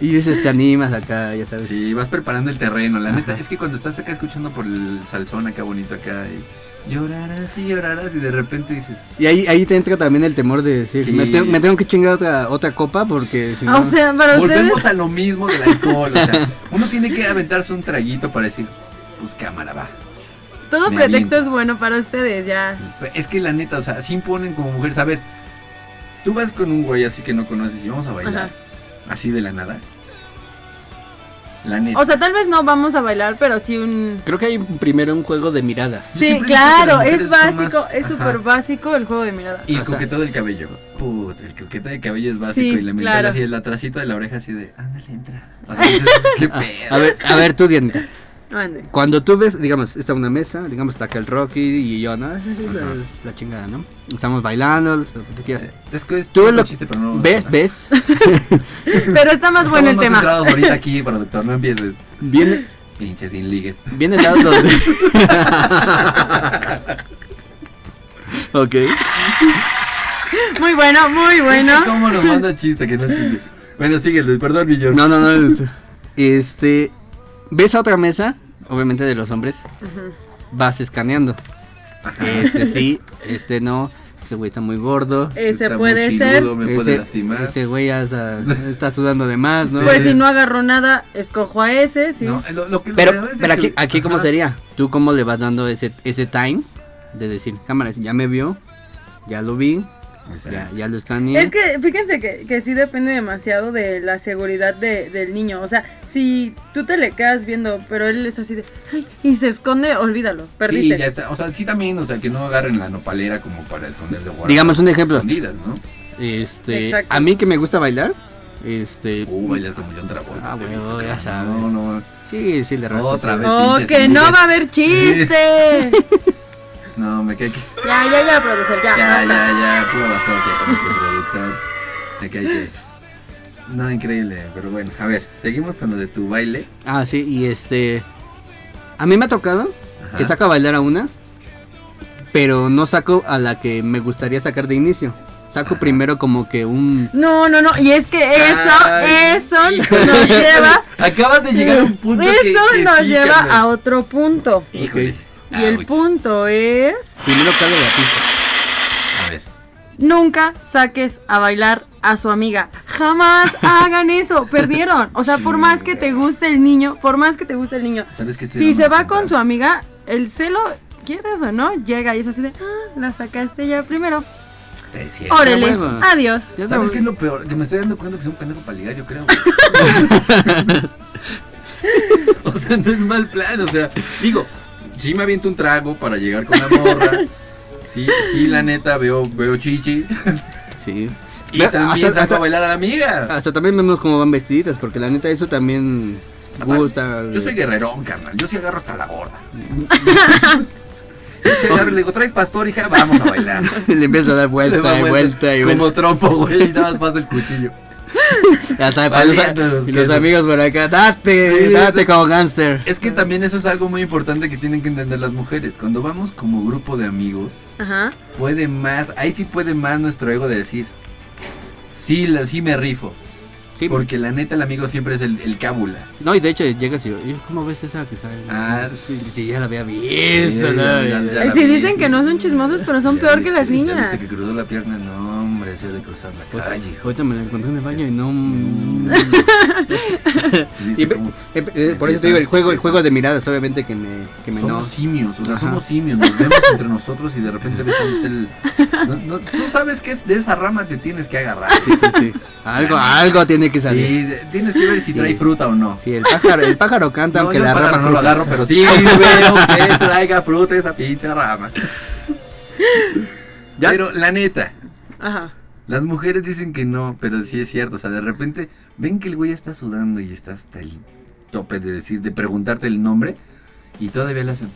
Y dices, te animas acá, ya sabes. Sí, vas preparando el terreno. La neta, es que cuando estás acá escuchando por el salsón acá bonito acá y llorarás y llorarás y de repente dices, Y ahí, ahí te entra también el temor de decir, Sí. me, te- me tengo que chingar otra, otra copa porque si no... O sea, para volvemos ustedes, a lo mismo del alcohol. O sea, uno tiene que aventarse un traguito para decir, pues cámara va. Todo me pretexto aviento. es bueno para ustedes, ya. Es que la neta, o sea, sí imponen como mujeres. A ver, tú vas con un güey así que no conoces y vamos a bailar. Ajá. Así de la nada. La neta. O sea, tal vez no vamos a bailar, pero sí un... Creo que hay primero un juego de miradas. Sí, claro, es básico, más- es súper básico el juego de mirada. Y el O sea- coqueteo del cabello. Put, el coqueteo del cabello es básico. Sí, y la mental claro. así, el atrasito de la oreja así de, ándale, entra. O sea, dices, qué pedo. A ver, a ver, tú, Dianita. Cuando tú ves, digamos, está una mesa, digamos, está acá el Rocky y yo, ¿no? Es la, es la chingada, ¿no? Estamos bailando, lo que tú quieras. Es que es Tú lo chiste, pero no. ves, ves, Pero está más bueno el tema. más centrados ahorita aquí, productor, no empieces. viene, Pinches sin ligues. viene el lado donde... ok. Muy bueno, muy bueno. ¿Cómo nos manda chiste que no chingues? Bueno, síguelo, perdón, mi George. No, no, no. Este, ves a otra mesa, obviamente de los hombres, vas escaneando. Este sí, este no, ese güey está muy gordo. Ese Está puede muy ser. me puede Ese, lastimar. ese güey ya está, está sudando de más, ¿no? Pues si no agarró nada, escojo a ese, sí. No, lo, lo que Pero, pero que- aquí, aquí ¿cómo sería? ¿Tú cómo le vas dando ese, ese time de decir, cámaras, ya me vio, ya lo vi, ya, Exacto. ya lo escaneé? Es que fíjense que, que sí depende demasiado de la seguridad de- del niño. O sea, si tú te le quedas viendo, pero él es así de, ay, y se esconde, olvídalo, perdiste. Sí, ya está. O sea, sí también, o sea, que no agarren la nopalera como para esconderse Digamos un ejemplo. escondidas, ¿no? Este, Exacto. a mí que me gusta bailar, este, Uh, bailas como John Travolta. Ah, bueno, visto, ya sabes. No, no. sí, sí, le raspo. Otra vez. Oh, que no va a haber chiste. No, me cae que. ya, ya, ya, producer, ya. Ya, basta. ya, ya, pura basofia con este productor. Me cae que. No, increíble, pero bueno, a ver, seguimos con lo de tu baile. Ah, sí, y este, a mí me ha tocado Ajá. que saca a bailar a una, pero no saco a la que me gustaría sacar de inicio. Saco primero como que un... No, no, no, y es que eso, Ay, eso híjole. nos lleva, Acabas de llegar a un punto que- eso que nos sí, lleva carnal. a otro punto. Híjole. Y el punto es, Primero que de la pista. A ver. nunca saques a bailar a su amiga. Jamás hagan eso, perdieron. O sea, por más que te guste el niño, por más que te guste el niño, ¿Sabes? Este si no se va con su amiga, el celo, quieras o no, llega y es así de, ah, la sacaste ya primero. Órale, hueva. adiós. Ya ¿Sabes sabes qué es lo peor? Que me estoy dando cuenta que soy un pendejo para ligar, yo creo. o sea, no es mal plan, o sea, digo, sí me aviento un trago para llegar con la morra. Sí, sí, la neta, veo, veo chichi. Sí. Y Ve, también hasta- hasta- a bailar a la amiga. Hasta también vemos cómo van vestiditas, porque la neta eso también gusta. Yo soy guerrerón, carnal. Yo sí agarro hasta la gorda. Yo sí agarro y le digo, traes pastor, hija, vamos a bailar. Le empieza a dar vuelta y vuelta y Como vuelta. trompo, güey, y nada más pasa el cuchillo. Ya sabe, para los, los y los quesos. amigos por acá, date, date como gangster. Es que también eso es algo muy importante que tienen que entender las mujeres. Cuando vamos como grupo de amigos, Ajá. puede más, ahí sí puede más nuestro ego de decir, sí, la- sí me rifo. Sí, Porque la neta el amigo siempre es el, el cábula. No, y de hecho llegas y "Oye, ¿cómo ves esa que sale? Ah, sí, sí, ya la había Sí, visto, ¿no? ya- ya- ya la Si vi. dicen que no son chismosos, pero son Ya peor que las niñas. viste que cruzó la pierna, no, hombre, se de cruzar la Ahorita- calle. hijo. Ahorita me la encontré en el baño y no. mm, ¿Viste Y ve- cómo eh, eh, por eso te digo, el juego, el juego de miradas, obviamente que me, que me Somos no. simios, o sea, Ajá. somos simios, nos vemos entre nosotros y de repente ves el... No, no, tú sabes que es de esa rama te tienes que agarrar. Sí, sí, sí. Algo, algo tiene que salir. Sí, tienes que ver si Sí. trae fruta o no. Sí, el pájaro, el pájaro canta No, aunque yo la pájaro rama no lo agarro, pero sí veo que traiga fruta esa pinche rama. Ya- Pero la neta, Ajá. las mujeres dicen que no, pero sí es cierto. O sea, de repente ven que el güey está sudando y está hasta el tope de decir, de preguntarte el nombre y todavía le hacen.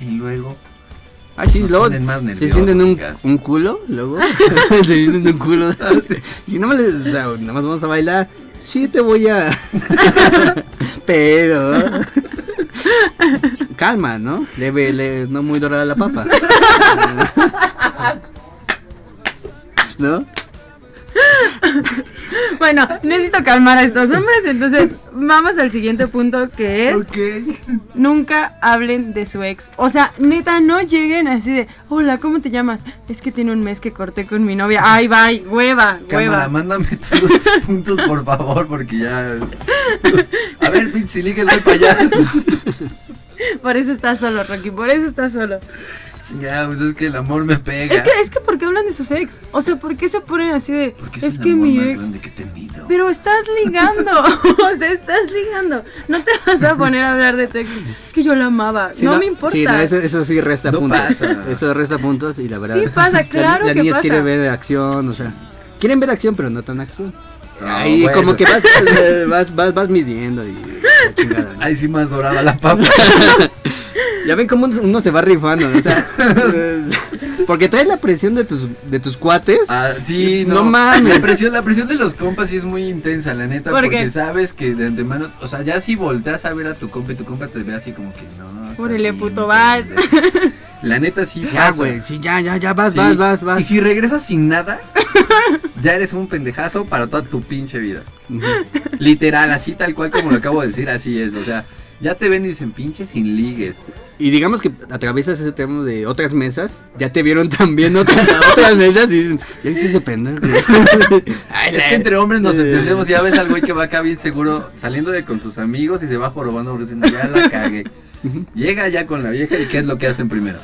Y luego. Ah, sí, luego se sienten un, un culo, luego se sienten un culo. si no me les, o sea, nada más vamos a bailar, sí te voy a... Pero... Calma, ¿no? Leve, le- no muy dorada la papa. ¿No? Bueno, necesito calmar a estos hombres, entonces vamos al siguiente punto que es nunca hablen de su ex. O sea, neta, no lleguen así de, hola, ¿cómo te llamas? Es que tiene un mes que corté con mi novia. Ay, bye, hueva, Cámara, hueva. mándame todos tus puntos, por favor, porque ya. A ver, pinche ligue, voy para allá. Por eso estás solo, Rocky, por eso estás solo. Chingada, pues es que el amor me pega. Es que, es que, ¿por qué hablan de sus ex? O sea, ¿por qué se ponen así de, Porque es, que amor mi más ex... grande que. Pero estás ligando, o sea, estás ligando. No te vas a poner a hablar de tu ex. Es que yo la amaba, Sí, no, me importa. Sí, no, eso, eso sí resta No puntos. pasa. Eso resta puntos y la verdad. Sí pasa, claro Las que niñas pasa. quieren ver acción, o sea. Quieren ver acción, pero no tan acción. No, Ahí bueno. como que vas, vas, vas, vas midiendo y la chingada. ¿no? Ahí sí más dorada la papa. Ya ven cómo uno se va rifando, ¿no? o sea, porque trae la presión de tus, de tus cuates. Ah, sí, no, No mames. La presión, la presión de los compas sí es muy intensa, la neta, ¿Por porque qué? sabes que de antemano, o sea, ya si volteas a ver a tu compa y tu compa te ve así como que no. Órale, puto, vas. La neta sí ya, güey, sí, ya, ya, ya, vas, Sí. vas, vas, vas. Y si regresas sin nada, ya eres un pendejazo para toda tu pinche vida. Literal, así tal cual como lo acabo de decir, así es. O sea, ya te ven y dicen pinche sin ligues. Y digamos que atraviesas ese tema de otras mesas, ya te vieron también otras, otras mesas y dicen, ya viste ese pendejo. Ay, Es que entre hombres nos entendemos. Ya ves al güey que va acá bien seguro, saliendo de con sus amigos y se va jorobando diciendo, ya la cagué. Llega ya con la vieja y ¿qué es lo que hacen primero?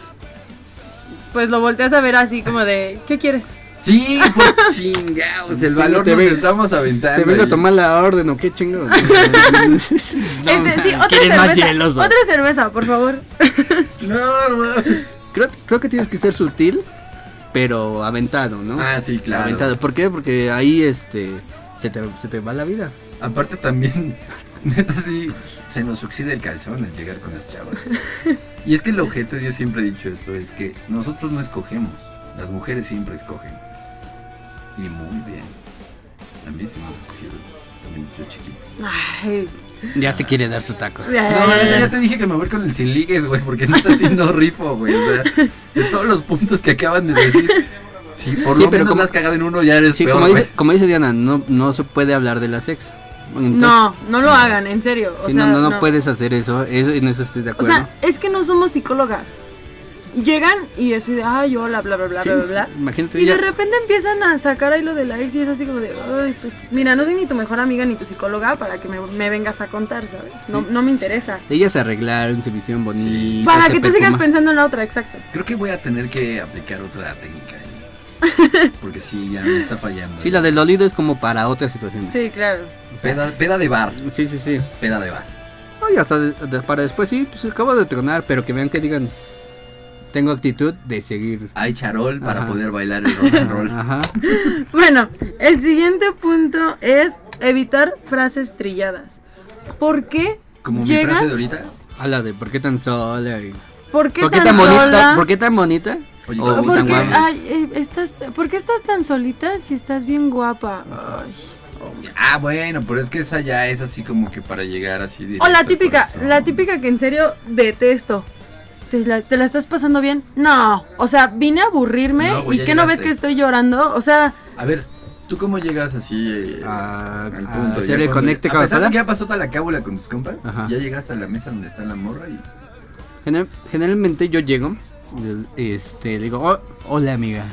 Pues lo volteas a ver así como de, ¿qué quieres? Sí, pues chingados, el valor Te nos ven- estamos aventando. Te vengo a tomar la orden, ¿o qué chingo? No, Este, sí, otra ¿Quieres más cerveza. hielos, otra cerveza, por favor. No, no. Creo, creo que tienes que ser sutil, pero aventado, ¿no? Ah, sí, claro. Aventado. ¿Por qué? Porque ahí este se te, se te va la vida. Aparte también, neta sí, se nos oxida el calzón al llegar con las chavas. Y es que el objeto, yo siempre he dicho esto, es que nosotros no escogemos, las mujeres siempre escogen. Y muy bien. A mí sí me han escogido, también yo chiquitos. Ay, Ya se quiere dar su taco. No, ya, te dije que me voy con el sin ligues, güey, porque no está haciendo rifo, güey. O sea, de todos los puntos que acaban de decir. Sí, por Sí, lo pero menos como- has cagado en uno, ya eres Sí, peor, como dice, como dice Diana, no, no se puede hablar de la sexo. Entonces, No, no lo hagan, en serio. O sí, sea, no, no, no puedes hacer eso, eso, en eso estoy de O acuerdo. sea, es que no somos psicólogas. Llegan y así de, ay, hola, bla, bla, bla, Sí, bla, bla, bla. Imagínate, Y ya- de repente empiezan a sacar ahí lo de la ex y es así como de, ay, pues mira, no soy ni tu mejor amiga ni tu psicóloga para que me, me vengas a contar, ¿sabes? No, no me interesa. ellas se arreglaron, se vistieron bonitas. Para se que tú sigas pensando en la otra, exacto. Creo que voy a tener que aplicar otra técnica ahí. Porque sí, ya me está fallando. Sí, la del dolido es como para otras situaciones. Sí, claro. Peda, peda de bar. Sí, sí, sí. Peda de bar. No, y hasta de- de- para después sí, pues acabo de tronar, pero que vean que digan, tengo actitud de seguir. Hay charol para Ajá. poder bailar el rock and roll. Ajá. Bueno, el siguiente punto es evitar frases trilladas. ¿Por qué Como mi llegan? frase de ahorita. Habla de por qué tan sola y- ¿Por qué, ¿Por qué tan, tan bonita? ¿Por qué tan bonita? Oye, O ¿cómo ¿Por tan qué, guapa. ay, eh, estás, ¿Por qué estás tan solita si estás bien guapa? Ay. Ah, bueno, pero es que esa ya es así como que para llegar así O la típica, la típica que en serio detesto. ¿Te la, te la estás pasando bien? No. O sea, vine a aburrirme No, y que no ves que estoy llorando. O sea, A ver, ¿tú cómo llegas así eh, A- al a punto? hacer Ya el conecte A pesar cabezada. de que ya pasó toda la cábula con tus compas, Ajá. ya llegaste a la mesa donde está la morra y... General- generalmente yo llego, este, le digo, "Oh, hola amiga.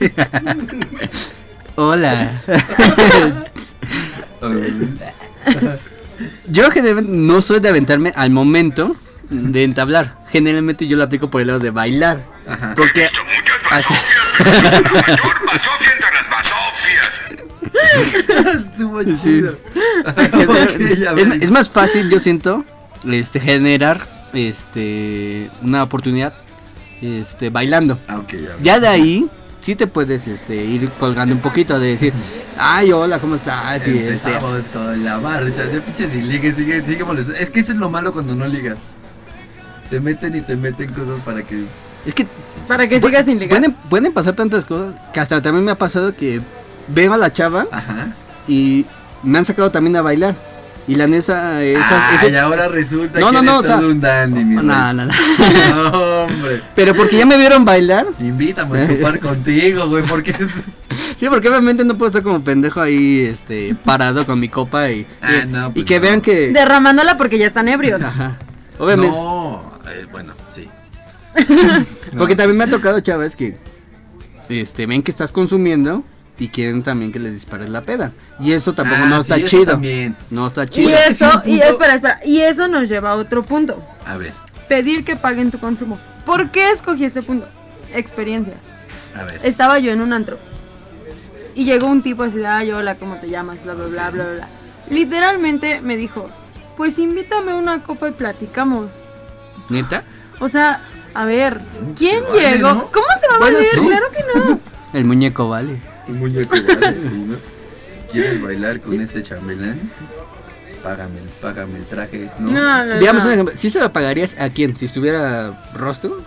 hola. Yo generalmente no soy de aventarme al momento de entablar. Generalmente yo lo aplico por el lado de bailar. Ajá. Porque así- Estuvo Sí. chido. Ok, ya es, ves. es más fácil, yo siento, este generar este una oportunidad este bailando. Ah, ok, ya. Ya de ahí sí te puedes este ir colgando un poquito de decir, "Ay, hola, ¿cómo estás?" y este con la marcha, de pinches y ligue, sigue, sigue molestando. Es que eso es lo malo cuando no ligas. Te meten y te meten cosas para que. es que Para que sigas sin ligar. Pueden, pueden pasar tantas cosas que hasta también me ha pasado que veo a la chava Ajá. y me han sacado también a bailar. Y la nesa, esa, Ay, ese- ahora resulta No, que no, eres no, o sea- todo un dandy, mi No, no, no. No, hombre. Pero porque ya me vieron bailar. Invítame a chupar contigo, güey, porque. Sí, porque obviamente no puedo estar como pendejo ahí, este, parado con mi copa y, Ah, y- no, y pues que no. vean que... Derramándola porque ya están ebrios. Ajá. Obviamente. No, eh, bueno, sí. Porque también me ha tocado, chavas, que este, ven que estás consumiendo y quieren también que les dispares la peda. Y eso tampoco Ah, no sí, está eso chido. también. No está Y chido. eso, sí, y espera, espera. Y eso nos lleva a otro punto. A ver, Pedir que paguen tu consumo. ¿Por qué escogí este punto? Experiencia. a ver. Estaba yo en un antro. Y llegó un tipo así de, ay, hola, ¿cómo te llamas? Bla, bla, bla, bla, bla. Literalmente me dijo, pues invítame una copa y platicamos. ¿Neta? O sea, a ver, ¿quién se vale, llegó? ¿no? ¿Cómo se va a Bueno, valer? sí. Claro que no. El muñeco vale. Un muñeco, ¿vale? Sí, ¿no? ¿Quieres bailar con este chambelán? Págame, el- págame el traje, ¿no? No, no, Digamos no. un ejemplo, ¿sí se lo pagarías a quién? ¿Si estuviera rostro?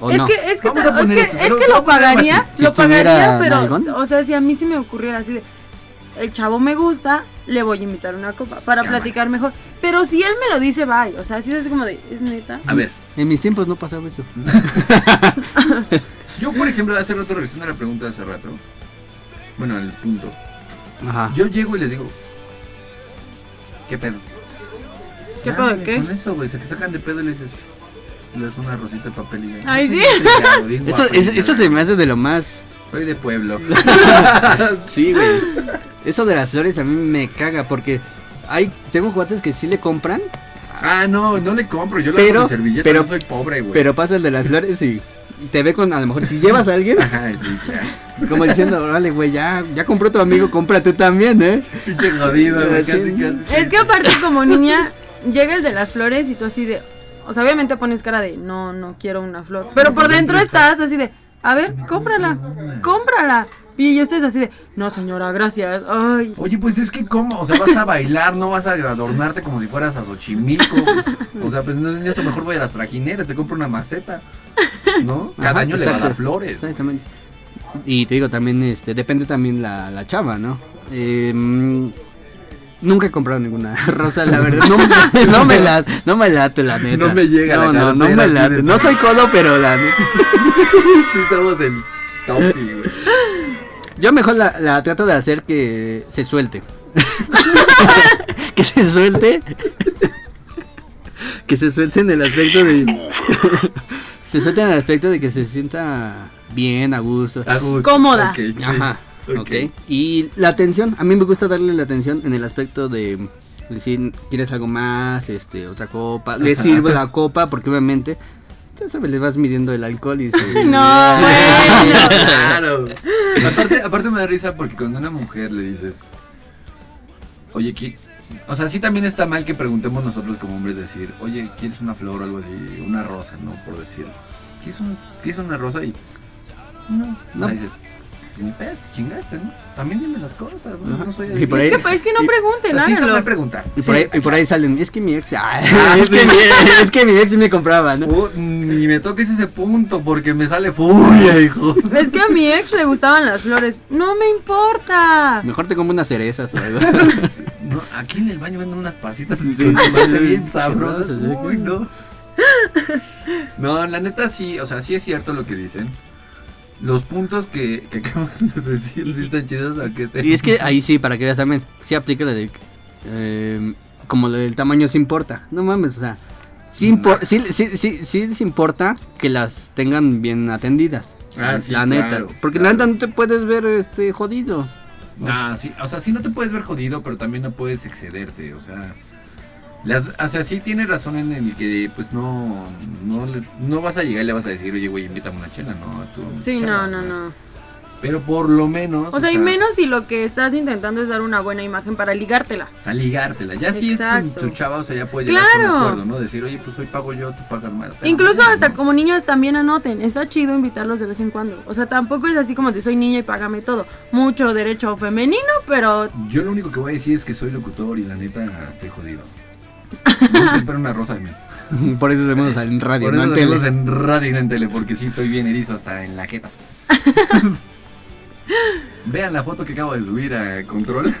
¿O es no? que, es que, es que, esto, es que lo pagaría. Si lo estuviera pagaría, pero, nalgón. o sea, si a mí sí me ocurriera así de, el chavo me gusta, le voy a invitar una copa para Cámara. platicar mejor. Pero si él me lo dice, bye, o sea, si es así como de, es neta. A ver, En mis tiempos no pasaba eso. yo por ejemplo, hace rato, regresando a la pregunta de hace rato, bueno, al punto, Ajá. yo llego y les digo, ¿qué pedo? ¿Qué pedo de qué? Con eso, güey, se te sacan de pedo y le dices, le das una rosita de papel y ya. Ay, sí. Eso, eso, eso se me hace de lo más... Soy de pueblo. Sí, güey. Eso de las flores a mí me caga porque hay tengo cuates que sí le compran, ah, no, no le compro, yo le Pero- de servilleta, pero- yo soy pobre, güey. pero pasa el de las flores y te ve con a lo mejor si llevas a alguien Ajá, sí, ya. como diciendo, "Órale, güey, ya ya compró tu amigo, compra tú también, ¿eh?" Pinche jodido, güey, Sí. casi, casi. Es que aparte como niña, llega el de las flores y tú así de, o sea, obviamente pones cara de, no, no quiero una flor. Pero por dentro estás así de, a ver, cómprala, cómprala. Y yo estoy así de, no señora, gracias. Ay. Oye, pues es que cómo, o sea, vas a bailar, no vas a adornarte como si fueras a Xochimilco. pues, o sea, pues no, en eso mejor voy a las trajineras, te compro una maceta. ¿No? Cada Ajá, año le va a exacto. dar flores. Exactamente. Y te digo también este depende también la, la chava, ¿no? Eh, nunca he comprado ninguna rosa, la verdad. No, me- no me la no me late la neta. No me llega No, la no, no me late. No soy codo, pero la neta. Sí, estamos en topi, güey. Yo mejor la, la trato de hacer que se suelte. que se suelte. que se suelte en el aspecto de. se suelte en el aspecto de que se sienta bien, a gusto. A gusto. Cómoda. Sí. Ajá. Ok. Y la atención, a mí me gusta darle la atención en el aspecto de decir, ¿quieres algo más? Este, otra copa. Le sirve la copa porque obviamente, ya sabes, le vas midiendo el alcohol y se... No, bueno. Claro. Aparte, aparte me da risa porque cuando a una mujer le dices, oye, ¿qué? O sea, sí también está mal que preguntemos nosotros como hombres decir, oye, ¿quieres una flor o algo así? Una rosa, ¿no? Por decir. ¿Quieres, un- ¿quieres una rosa? Y no. No. No. dices, pues, ni pedo, te chingaste, ¿no? También dime las cosas, ¿no? No soy Y por Es ahí- que, es que no Y- pregunten, sí está háganlo. preguntar. Y por, ahí, y por ahí salen, es que mi ex, ah, es, que sí. mi, es que mi ex sí me compraba, ¿no? Oh, ni me toques ese punto porque me sale furia, hijo. Es que a mi ex le gustaban las flores. No me importa. Mejor te como unas cerezas o algo. No, aquí en el baño venden unas pasitas Sí, sí, sí, bien sí, sabrosas. sí, sí. Uy, no. No, la neta sí, o sea, sí es cierto lo que dicen. Los puntos que, que acabamos de decir sí están chidos aunque estén- Y es que ahí sí, para que veas también, sí aplica la de que, eh, como lo del tamaño sí importa. No mames, o sea, sí, impor- sí, sí, sí, sí les importa que las tengan bien atendidas. Ah, sí, la neta. claro, porque claro. la neta no te puedes ver este jodido. No, sí, o sea, sí no te puedes ver jodido, pero también no puedes excederte, o sea... Las, o sea, sí tienes razón en el que, pues, no, no, no vas a llegar y le vas a decir, oye, güey, invítame una chela, ¿no? A tu Sí, no, chava, no, no. Pero por lo menos... O sea, y menos si lo que estás intentando es dar una buena imagen para ligártela. O sea, ligártela. Ya si es Exacto. tu, tu chava, o sea, ya puede llegar a Claro. un acuerdo, ¿no? Decir, oye, pues hoy pago yo, tú pagas más. Incluso no, hasta ¿no? como niños también anoten. Está chido invitarlos de vez en cuando. O sea, tampoco es así como de soy niña y págame todo. Mucho derecho femenino, pero Yo lo único que voy a decir es que soy locutor y la neta estoy jodido. No espero una rosa de mí. Por eso hacemos en radio, Por no eso en tele. en radio y no en tele, porque sí estoy bien erizo hasta en la jeta. Vean la foto que acabo de subir a Control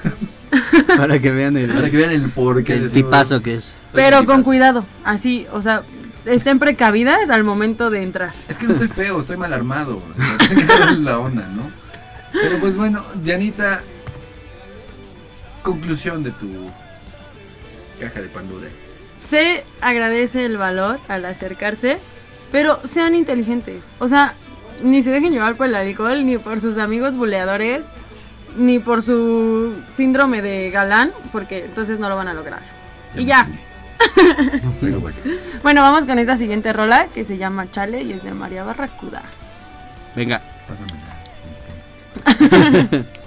Para que vean el, para que vean el porqué. el tipazo que es. pero con cuidado. Así, o sea, estén precavidas al momento de entrar. Es que no estoy feo, estoy mal armado. la onda, ¿no? Pero pues bueno, Dianita, conclusión de tu caja de Pandora. Se agradece el valor al acercarse, pero sean inteligentes. O sea, ni se dejen llevar por el alcohol, ni por sus amigos buleadores, ni por su síndrome de galán, porque entonces no lo van a lograr. Y ya. Bueno. Bueno, vamos con esta siguiente rola que se llama Chale y es de María Barracuda. Venga. Pásame.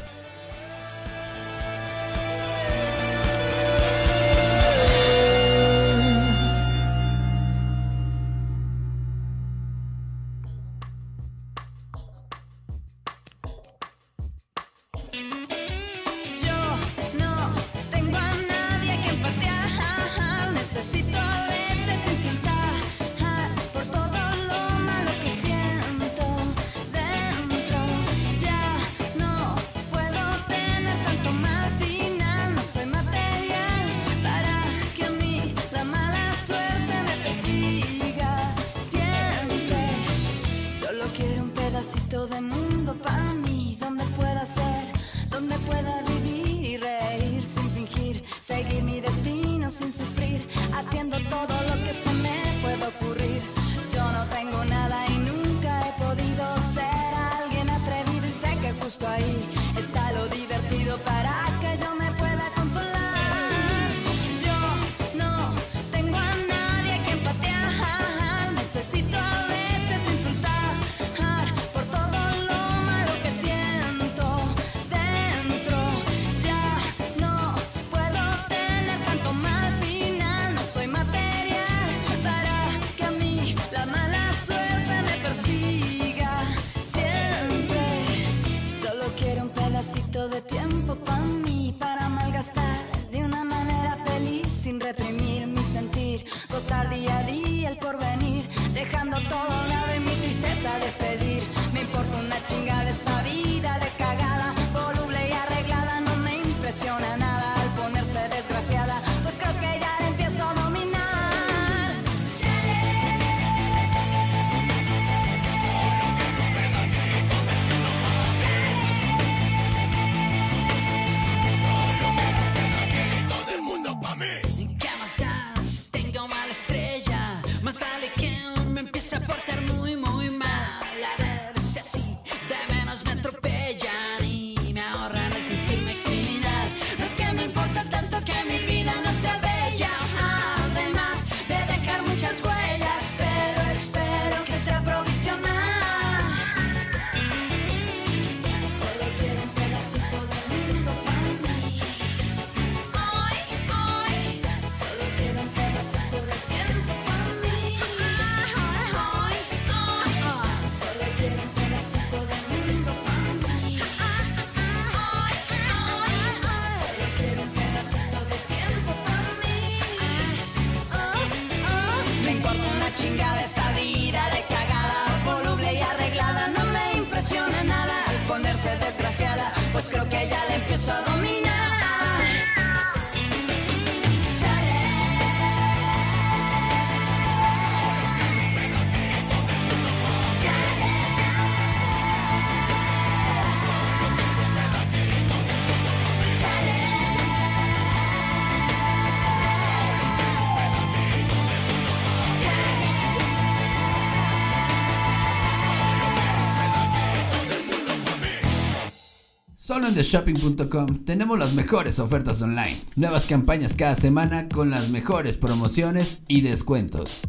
Solo en theshopping.com tenemos las mejores ofertas online, nuevas campañas cada semana con las mejores promociones y descuentos.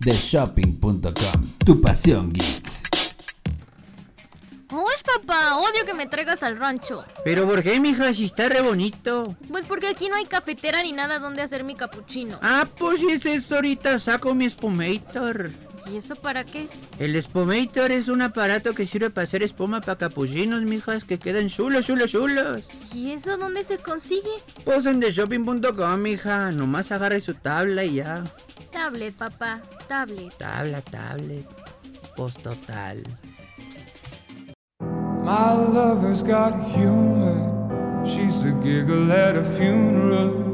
theshopping.com, tu pasión geek. Uy, papá, odio que me traigas al rancho. Pero ¿por qué, mija? Si está re bonito. Pues porque aquí no hay cafetera ni nada donde hacer mi capuchino. Ah, pues si es eso, ahorita saco mi Spumator. ¿Y eso para qué es? El Spumator es un aparato que sirve para hacer espuma para capuchinos, mijas, que quedan chulos, chulos, chulos. ¿Y eso dónde se consigue? Pues en theshopping.com, mija. Nomás agarre su tabla y ya. Tablet, papá, tablet. Tabla, tablet. Pues total. My lover's got humor. She's the giggle at a funeral.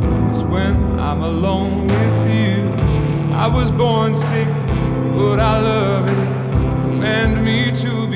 when I'm alone with you. I was born sick, but I love it. Command me to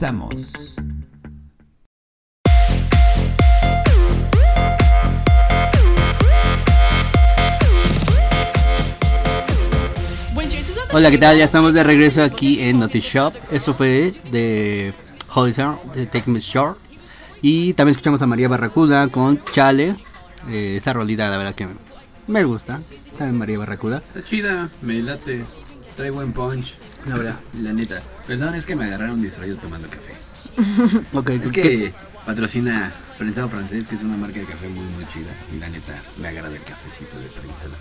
Regresamos. Hola, ¿qué tal? Ya estamos de regreso aquí en Naughty Shop. Eso fue de Hollister, de Take Me Short. Y también escuchamos a María Barracuda con Chale. Eh, esa rolita, la verdad que me gusta. También María Barracuda. Está chida, me late. Trae buen punch. La verdad. La neta. Perdón, es que me agarraron distraído tomando café. Ok, Es ¿qué que patrocina Prensado Francés, que es una marca de café muy, muy chida. Y la neta, me agrada el cafecito de Prensado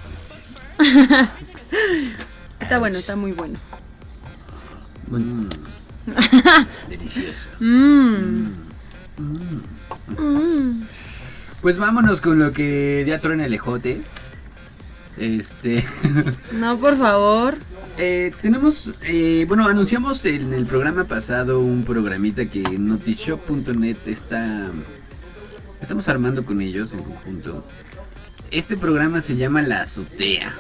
Francés. Está bueno, está muy bueno. Mm. Delicioso. Mmm. Pues vámonos con lo que ya truena el ejote. Este. No, por favor. Eh, tenemos, eh, bueno, anunciamos en el programa pasado un programita que notishop.net está, estamos armando con ellos en conjunto. Este programa se llama La Azotea.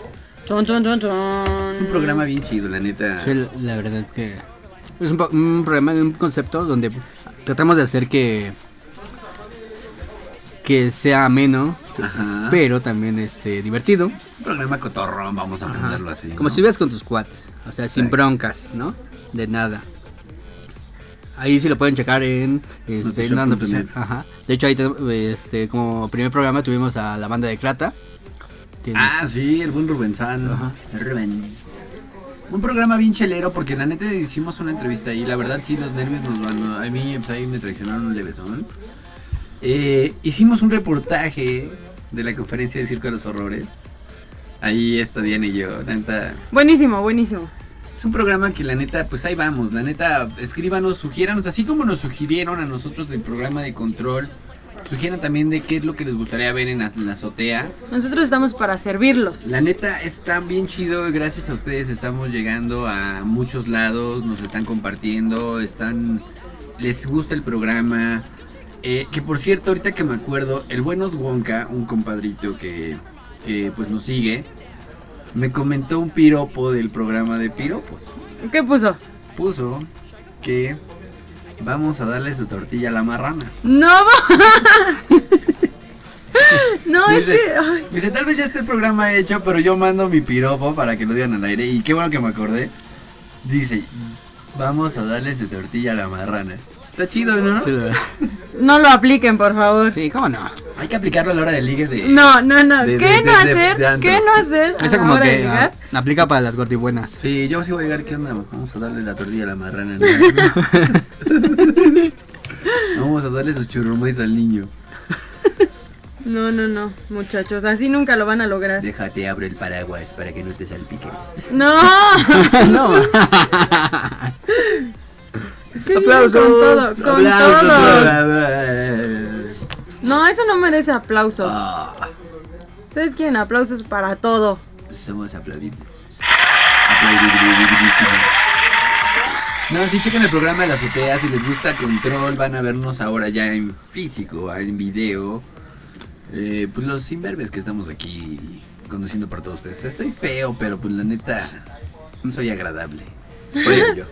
Chon, chon, chon, chon. Es un programa bien chido, la neta. Sí, la, la verdad que es un, un programa, un concepto donde tratamos de hacer que que sea ameno, Ajá. pero también este divertido. Un programa cotorrón, vamos a ponerlo así. Como ¿no? si estuvieras con tus cuates, o sea, sin Exacto. broncas, ¿no? De nada. Ahí sí lo pueden checar en este, no, no, pues, ajá. De hecho ahí te- este como primer programa tuvimos a la banda de Crata. Ah, sí, el buen Rubensán. Rubén. Un programa bien chelero porque la neta hicimos una entrevista ahí. La verdad sí, los nervios nos van. A mí pues, ahí me traicionaron un levesón. Eh, hicimos un reportaje de la conferencia de Circo de los Horrores. Ahí está Diana y yo. La neta, Buenísimo, buenísimo. es un programa que la neta, pues ahí vamos. La neta, escríbanos, sugiéranos, así como nos sugirieron a nosotros el programa de control. Sugieran también de qué es lo que les gustaría ver en la, en la azotea. Nosotros estamos para servirlos. La neta está bien chido, gracias a ustedes estamos llegando a muchos lados, nos están compartiendo, están les gusta el programa. Eh, que por cierto, ahorita que me acuerdo, el buenos Wonka, un compadrito que, que, pues nos sigue, me comentó un piropo del programa de piropos. ¿Qué puso? Puso que vamos a darle su tortilla a la marrana. No, no, es Dice- que. ay, Dice, tal vez ya esté el programa hecho, pero yo mando mi piropo para que lo digan al aire. Y qué bueno que me acordé. Dice, vamos a darle su tortilla a la marrana. Está chido, ¿no? Sí, no lo apliquen, por favor. Sí, ¿cómo no? Hay que aplicarlo a la hora del ligue de... No, no, no. de- ¿Qué de- no de- de- hacer? de. ¿Qué no hacer? a Eso como hora de que ligar? ah, aplica para las gordibuenas. Sí, yo sí voy a llegar, ¿qué onda? Vamos a darle la tortilla a la marrana. ¿no? Vamos a darle sus churrumais al niño. No, no, no, muchachos. Así nunca lo van a lograr. Déjate, abre el paraguas para que no te salpiques. No. no. Es que viene con todo, con todo. No, eso no merece aplausos. Ah. Ustedes quieren aplausos para todo. Somos aplaudibles. No, si chequen el programa de la azotea, si les gusta Control, van a vernos ahora ya en físico, en video. Eh, pues los imberbes que estamos aquí conduciendo para todos ustedes. Estoy feo, pero pues la neta, soy agradable. Por ello.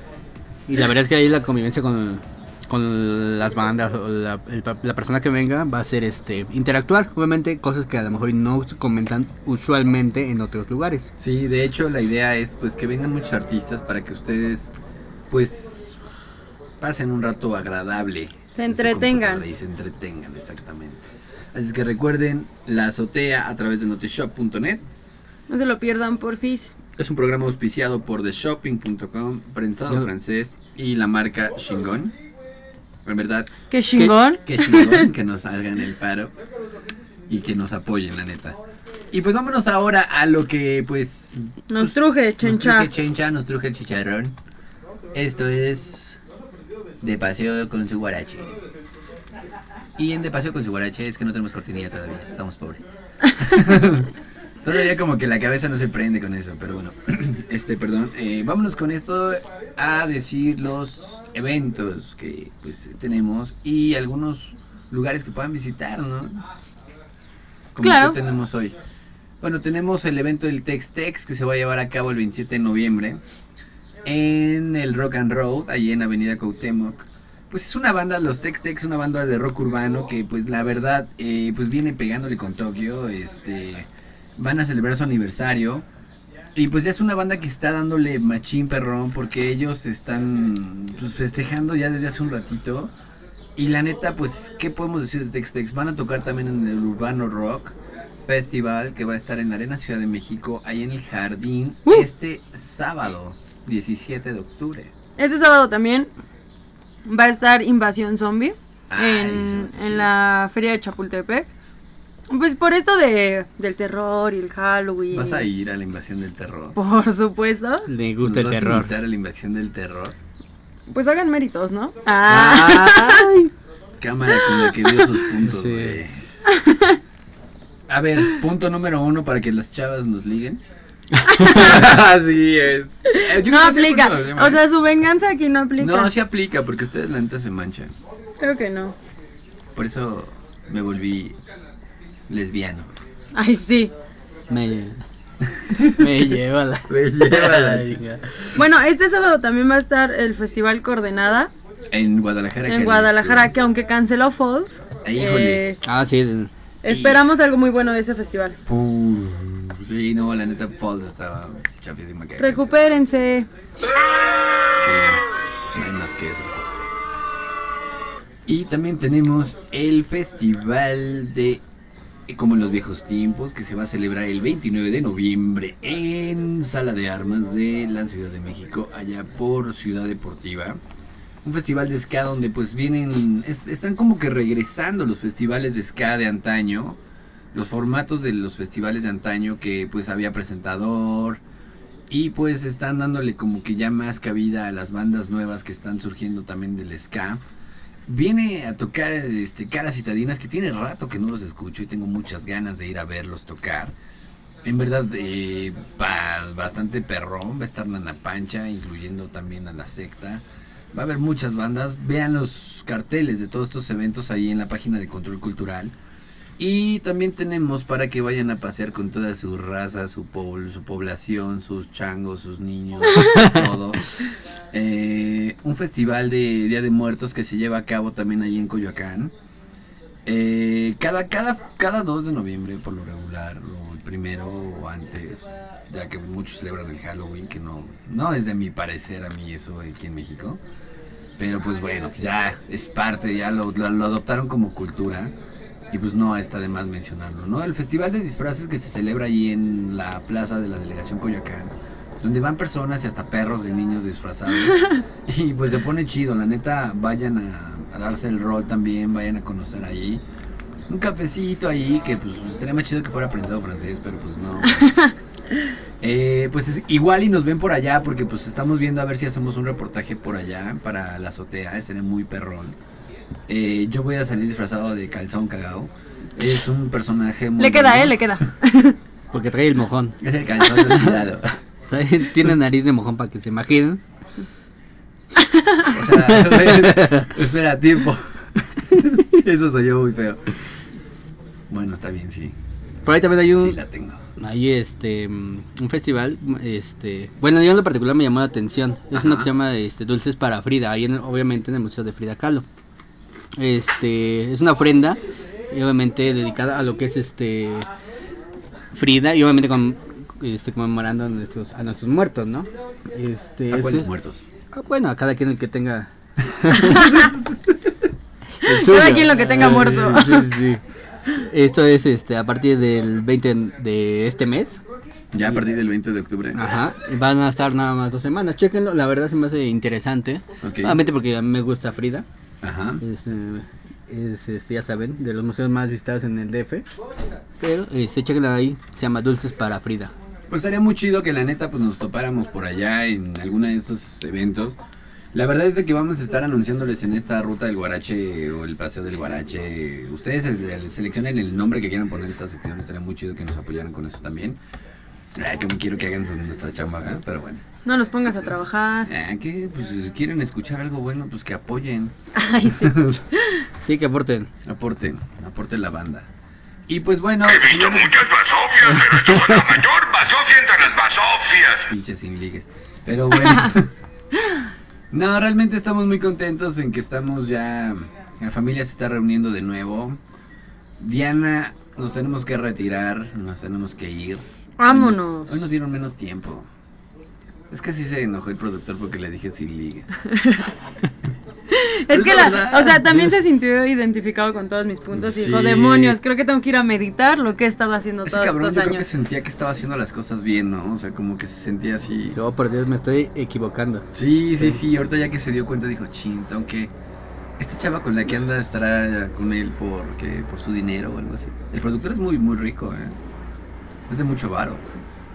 Y la verdad es que ahí la convivencia con, con las bandas o la, el pa- la persona que venga va a ser este interactuar. Obviamente cosas que a lo mejor no comentan usualmente en otros lugares. Sí, de hecho la idea es pues que vengan muchos artistas para que ustedes pues pasen un rato agradable. Se entretengan. Y se entretengan, exactamente. Así es que recuerden la azotea a través de notishop.net. No se lo pierdan, porfis. Es un programa auspiciado por theshopping.com, Prensado Francés y la marca Shingon. En verdad. ¿Qué chingón? Que chingón que nos hagan el paro y que nos apoyen, la neta. Y pues vámonos ahora a lo que pues Nos truje, nos chencha. truje chencha, nos truje el chicharrón. Esto es de paseo con su guarache. Y en de paseo con su guarache es que no tenemos cortinilla todavía, estamos pobres. Todavía como que la cabeza no se prende con eso, pero bueno. Este, perdón. eh, vámonos con esto a decir los eventos que pues tenemos y algunos lugares que puedan visitar, ¿no? Como Claro. que tenemos hoy. Bueno, tenemos el evento del Tex Tex que se va a llevar a cabo el 27 de noviembre en el Rock and Road, allí en Avenida Cuauhtémoc. Pues es una banda, los Tex Tex, una banda de rock urbano que pues la verdad eh, pues viene pegándole con Tokio, este van a celebrar su aniversario Y pues ya es una banda que está dándole machín perrón porque ellos están pues, festejando ya desde hace un ratito. Y la neta, pues, ¿qué podemos decir de Tex Tex? Van a tocar también en el Urbano Rock Festival que va a estar en Arena Ciudad de México, ahí en el Jardín, este sábado, 17 de octubre. Este sábado también va a estar Invasión Zombie Ay, en, en la feria de Chapultepec. Pues por esto de, del terror y el Halloween. ¿Vas a ir a la invasión del terror? Por supuesto. Le gusta el ¿Nos vas a terror. invitar a la invasión del terror? Pues hagan méritos, ¿no? Ah. Ay. Cámara con la que dio sus puntos, güey. A ver, punto número uno para que las chavas nos liguen. Así es. Eh, yo no aplica. O sea, ¿eh? su venganza aquí no aplica. No, sí aplica porque ustedes la neta se manchan. Creo que no. Por eso me volví lesbiano. Ay, sí. Me, me lleva la. Me lleva la chica. Bueno, este sábado también va a estar el Festival Coordenada En Guadalajara. en Jalisco. Guadalajara, que aunque canceló Falls, Ay, híjole. eh, Ah, sí. esperamos algo muy bueno de ese festival. Pum. Sí, no, la neta Falls estaba chafísima que Recupérense. Sí, no hay más que eso. Y también tenemos el festival de como en los viejos tiempos que se va a celebrar el 29 de noviembre en Sala de Armas de la Ciudad de México, allá por Ciudad Deportiva. Un festival de ska donde pues vienen, es- están como que regresando los festivales de ska de antaño, los formatos de los festivales de antaño que pues había presentador, y pues están dándole como que ya más cabida a las bandas nuevas que están surgiendo también del ska. Viene a tocar este, Caras Citadinas, que tiene rato que no los escucho y tengo muchas ganas de ir a verlos tocar. En verdad, eh, ba- bastante perrón. Va a estar Nana Pancha, incluyendo también a la secta. Va a haber muchas bandas. Vean los carteles de todos estos eventos ahí en la página de Control Cultural. Y también tenemos para que vayan a pasear con toda su raza, su, pobl- su población, sus changos, sus niños, todo. Eh, un festival de Día de Muertos que se lleva a cabo también ahí en Coyoacán. Eh, cada, cada, cada 2 de noviembre por lo regular, o el primero o antes, ya que muchos celebran el Halloween, que no, no es de mi parecer a mí eso aquí en México. Pero pues bueno, ya es parte, ya lo, lo- lo adoptaron como cultura. Y pues no está de más mencionarlo, ¿no? El festival de disfraces que se celebra ahí en la plaza de la delegación Coyoacán, donde van personas y hasta perros y niños disfrazados. y pues se pone chido, la neta, vayan a, a darse el rol también, vayan a conocer ahí. Un cafecito ahí, que pues estaría más chido que fuera prensado francés, pero pues no. Eh, pues es- igual y nos ven por allá porque pues estamos viendo a ver si hacemos un reportaje por allá para la azotea, sería muy perrón. Eh, yo voy a salir disfrazado de calzón cagado. Es un personaje muy Le queda, bueno. eh, le queda. Porque trae el mojón. Es el calzón desfilado. O sea, tiene nariz de mojón para que se imaginen. O sea, espera, tiempo. Eso soy yo muy feo. Bueno, está bien, sí. Por ahí también hay un. Sí, la tengo. Hay este un festival, este, bueno, yo en lo particular me llamó la atención. Es uno que se llama este Dulces para Frida, ahí en, el- obviamente en el Museo de Frida Kahlo. Este, es una ofrenda y obviamente dedicada a lo que es este Frida y obviamente con este conmemorando a nuestros a nuestros muertos, ¿no? Este, ¿A cuáles es- muertos? Ah, bueno, a cada quien el que tenga el Cada quien lo que tenga Ah, muerto. Sí, sí, sí. Esto es este a partir del 20 de este mes. Ya a partir del 20 de octubre. Ajá. Van a estar nada más dos semanas. Chequenlo, la verdad se me hace interesante. Obviamente porque a mí me gusta Frida. Ajá. Es, eh, es, este, ya saben, de los museos más visitados en el DF. Pero este, chequenlo ahí, se llama Dulces para Frida. Pues sería muy chido que la neta pues nos topáramos por allá en alguno de estos eventos. La verdad es de que vamos a estar anunciándoles en esta ruta del Guarache o el paseo del Guarache. Ustedes seleccionen el nombre que quieran poner a esta sección. Estaría muy chido que nos apoyaran con eso también. Ay, como quiero que hagan su- nuestra chamba, ¿eh? pero bueno. No nos pongas a trabajar. Ah, que pues si quieren escuchar algo bueno, pues que apoyen. Ay, sí. Sí, que aporten. Aporten, aporten la banda. Y pues bueno, He visto muchas basofias, pero esto es la mayor basofia entre las basofias. pinches sin ligues. Pero bueno. no, realmente estamos muy contentos en que estamos ya. La familia se está reuniendo de nuevo. Diana, nos tenemos que retirar, nos tenemos que ir. Vámonos. Hoy nos dieron menos tiempo. Es que sí se enojó el productor porque le dije sin ligue. Es Es que la o sea, también se sintió identificado con todos mis puntos y dijo, Sí. demonios, creo que tengo que ir a meditar lo que he estado haciendo Ese todos cabrón estos yo creo que años. sentía que estaba haciendo las cosas bien, ¿no? O sea, como que se sentía así. Oh, por Dios, me estoy equivocando. Sí, sí, sí. Ahorita ya que se dio cuenta dijo, chin, aunque esta chava con la que anda estará con él porque por su dinero o algo así. El productor es muy, muy rico, ¿eh? Es de mucho varo.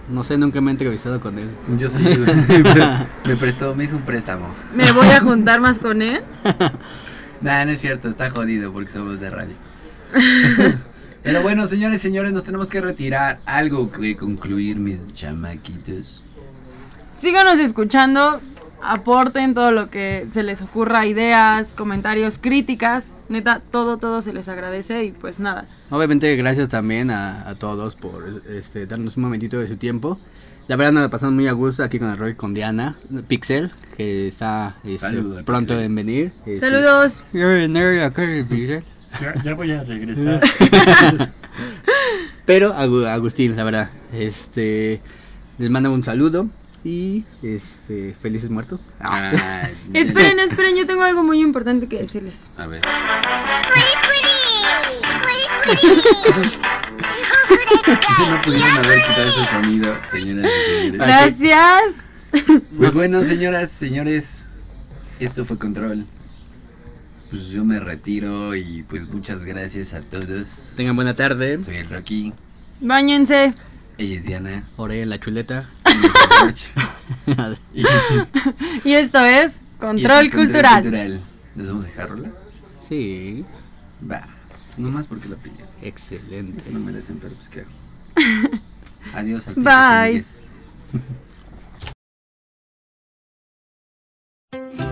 No sé, nunca me he entrevistado con él. Yo sí, me, me prestó, me hizo un préstamo. Me voy a juntar más con él. Nah, no es cierto, está jodido porque somos de radio. Pero bueno, señores, señores, nos tenemos que retirar. Algo que concluir, mis chamaquitos. Síganos escuchando, aporten todo lo que se les ocurra, ideas, comentarios, críticas. Neta, todo, todo se les agradece y pues nada. Obviamente, gracias también a, a todos por este, darnos un momentito de su tiempo. La verdad nos la pasamos muy a gusto aquí con el Roy, con Diana, Pixel, que está este, Saludos, pronto Pixel. en venir. este. Saludos. Ya, ya voy a regresar. Pero Agu- Agustín, la verdad, este les mando un saludo y este felices muertos. Ah, Esperen, esperen, yo tengo algo muy importante que decirles. A ver. no pudieron haber quitado ese sonido, señoras y señores. Gracias. Pues bueno, señoras, señores, esto fue Control. Pues yo me retiro y pues muchas gracias a todos. Tengan buena tarde. Soy el Rocky, Báñense. Ella es Diana. Oré en la chuleta. Y- Y esto es y Control es Cultural. Cultural. ¿Nos vamos a dejar rola? Sí. Va. Nomás porque la pillé. Excelente. Eso no merecen, pero pues qué hago. Adiós. al Bye.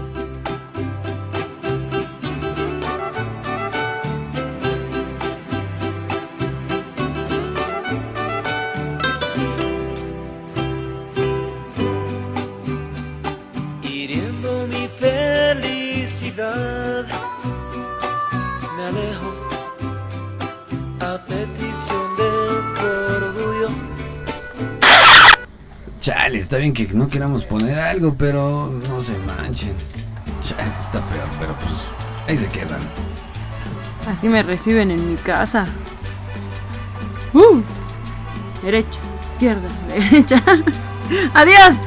Me alejo a petición de tu orgullo. Chale, está bien que no queramos poner algo, pero no se manchen. Chale, está peor, pero pues ahí se quedan. Así me reciben en mi casa. Uh, derecha, izquierda, derecha. Adiós.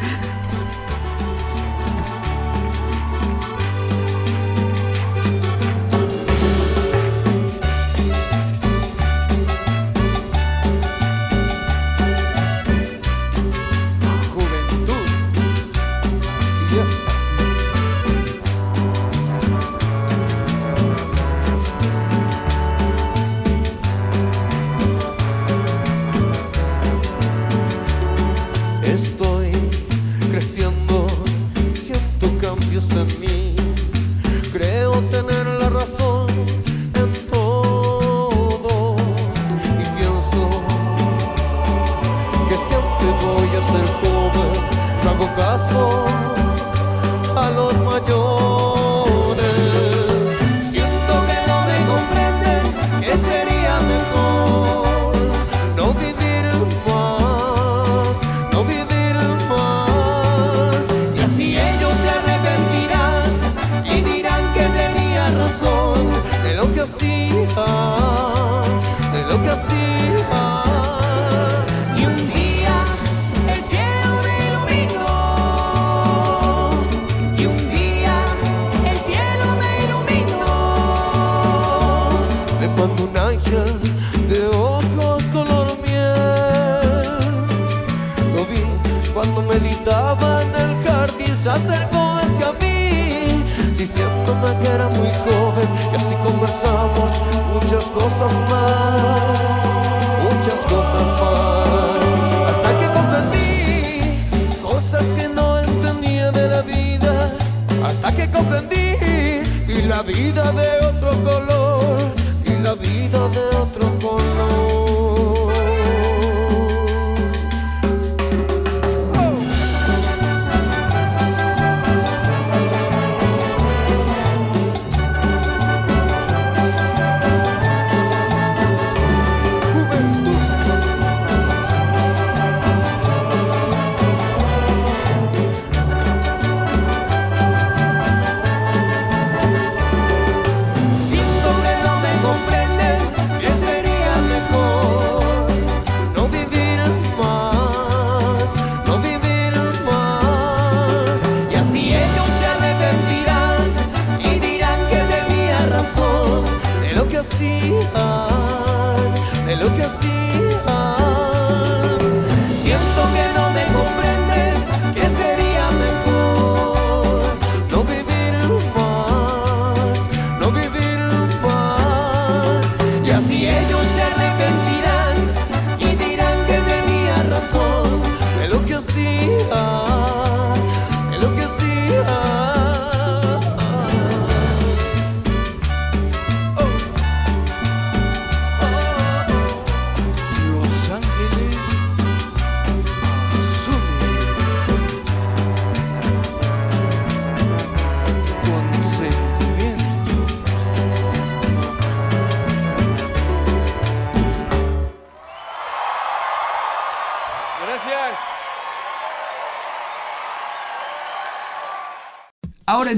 Que hacía, de lo que hacía. Y un día el cielo me iluminó. Y un día el cielo me iluminó. Me mandó un ángel de ojos color miel. Lo vi cuando meditaba en el jardín, se acercó hacia mí, diciéndome que era muy joven. Muchas cosas más, muchas cosas más. Hasta que comprendí cosas que no entendía de la vida. Hasta que comprendí y la vida de otro color, y la vida de otro color.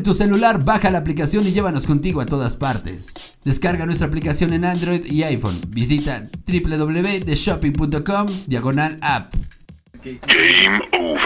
Tu celular baja la aplicación y llévanos contigo a todas partes. Descarga nuestra aplicación en Android y iPhone. Visita www.theshopping.com diagonal app. Game over.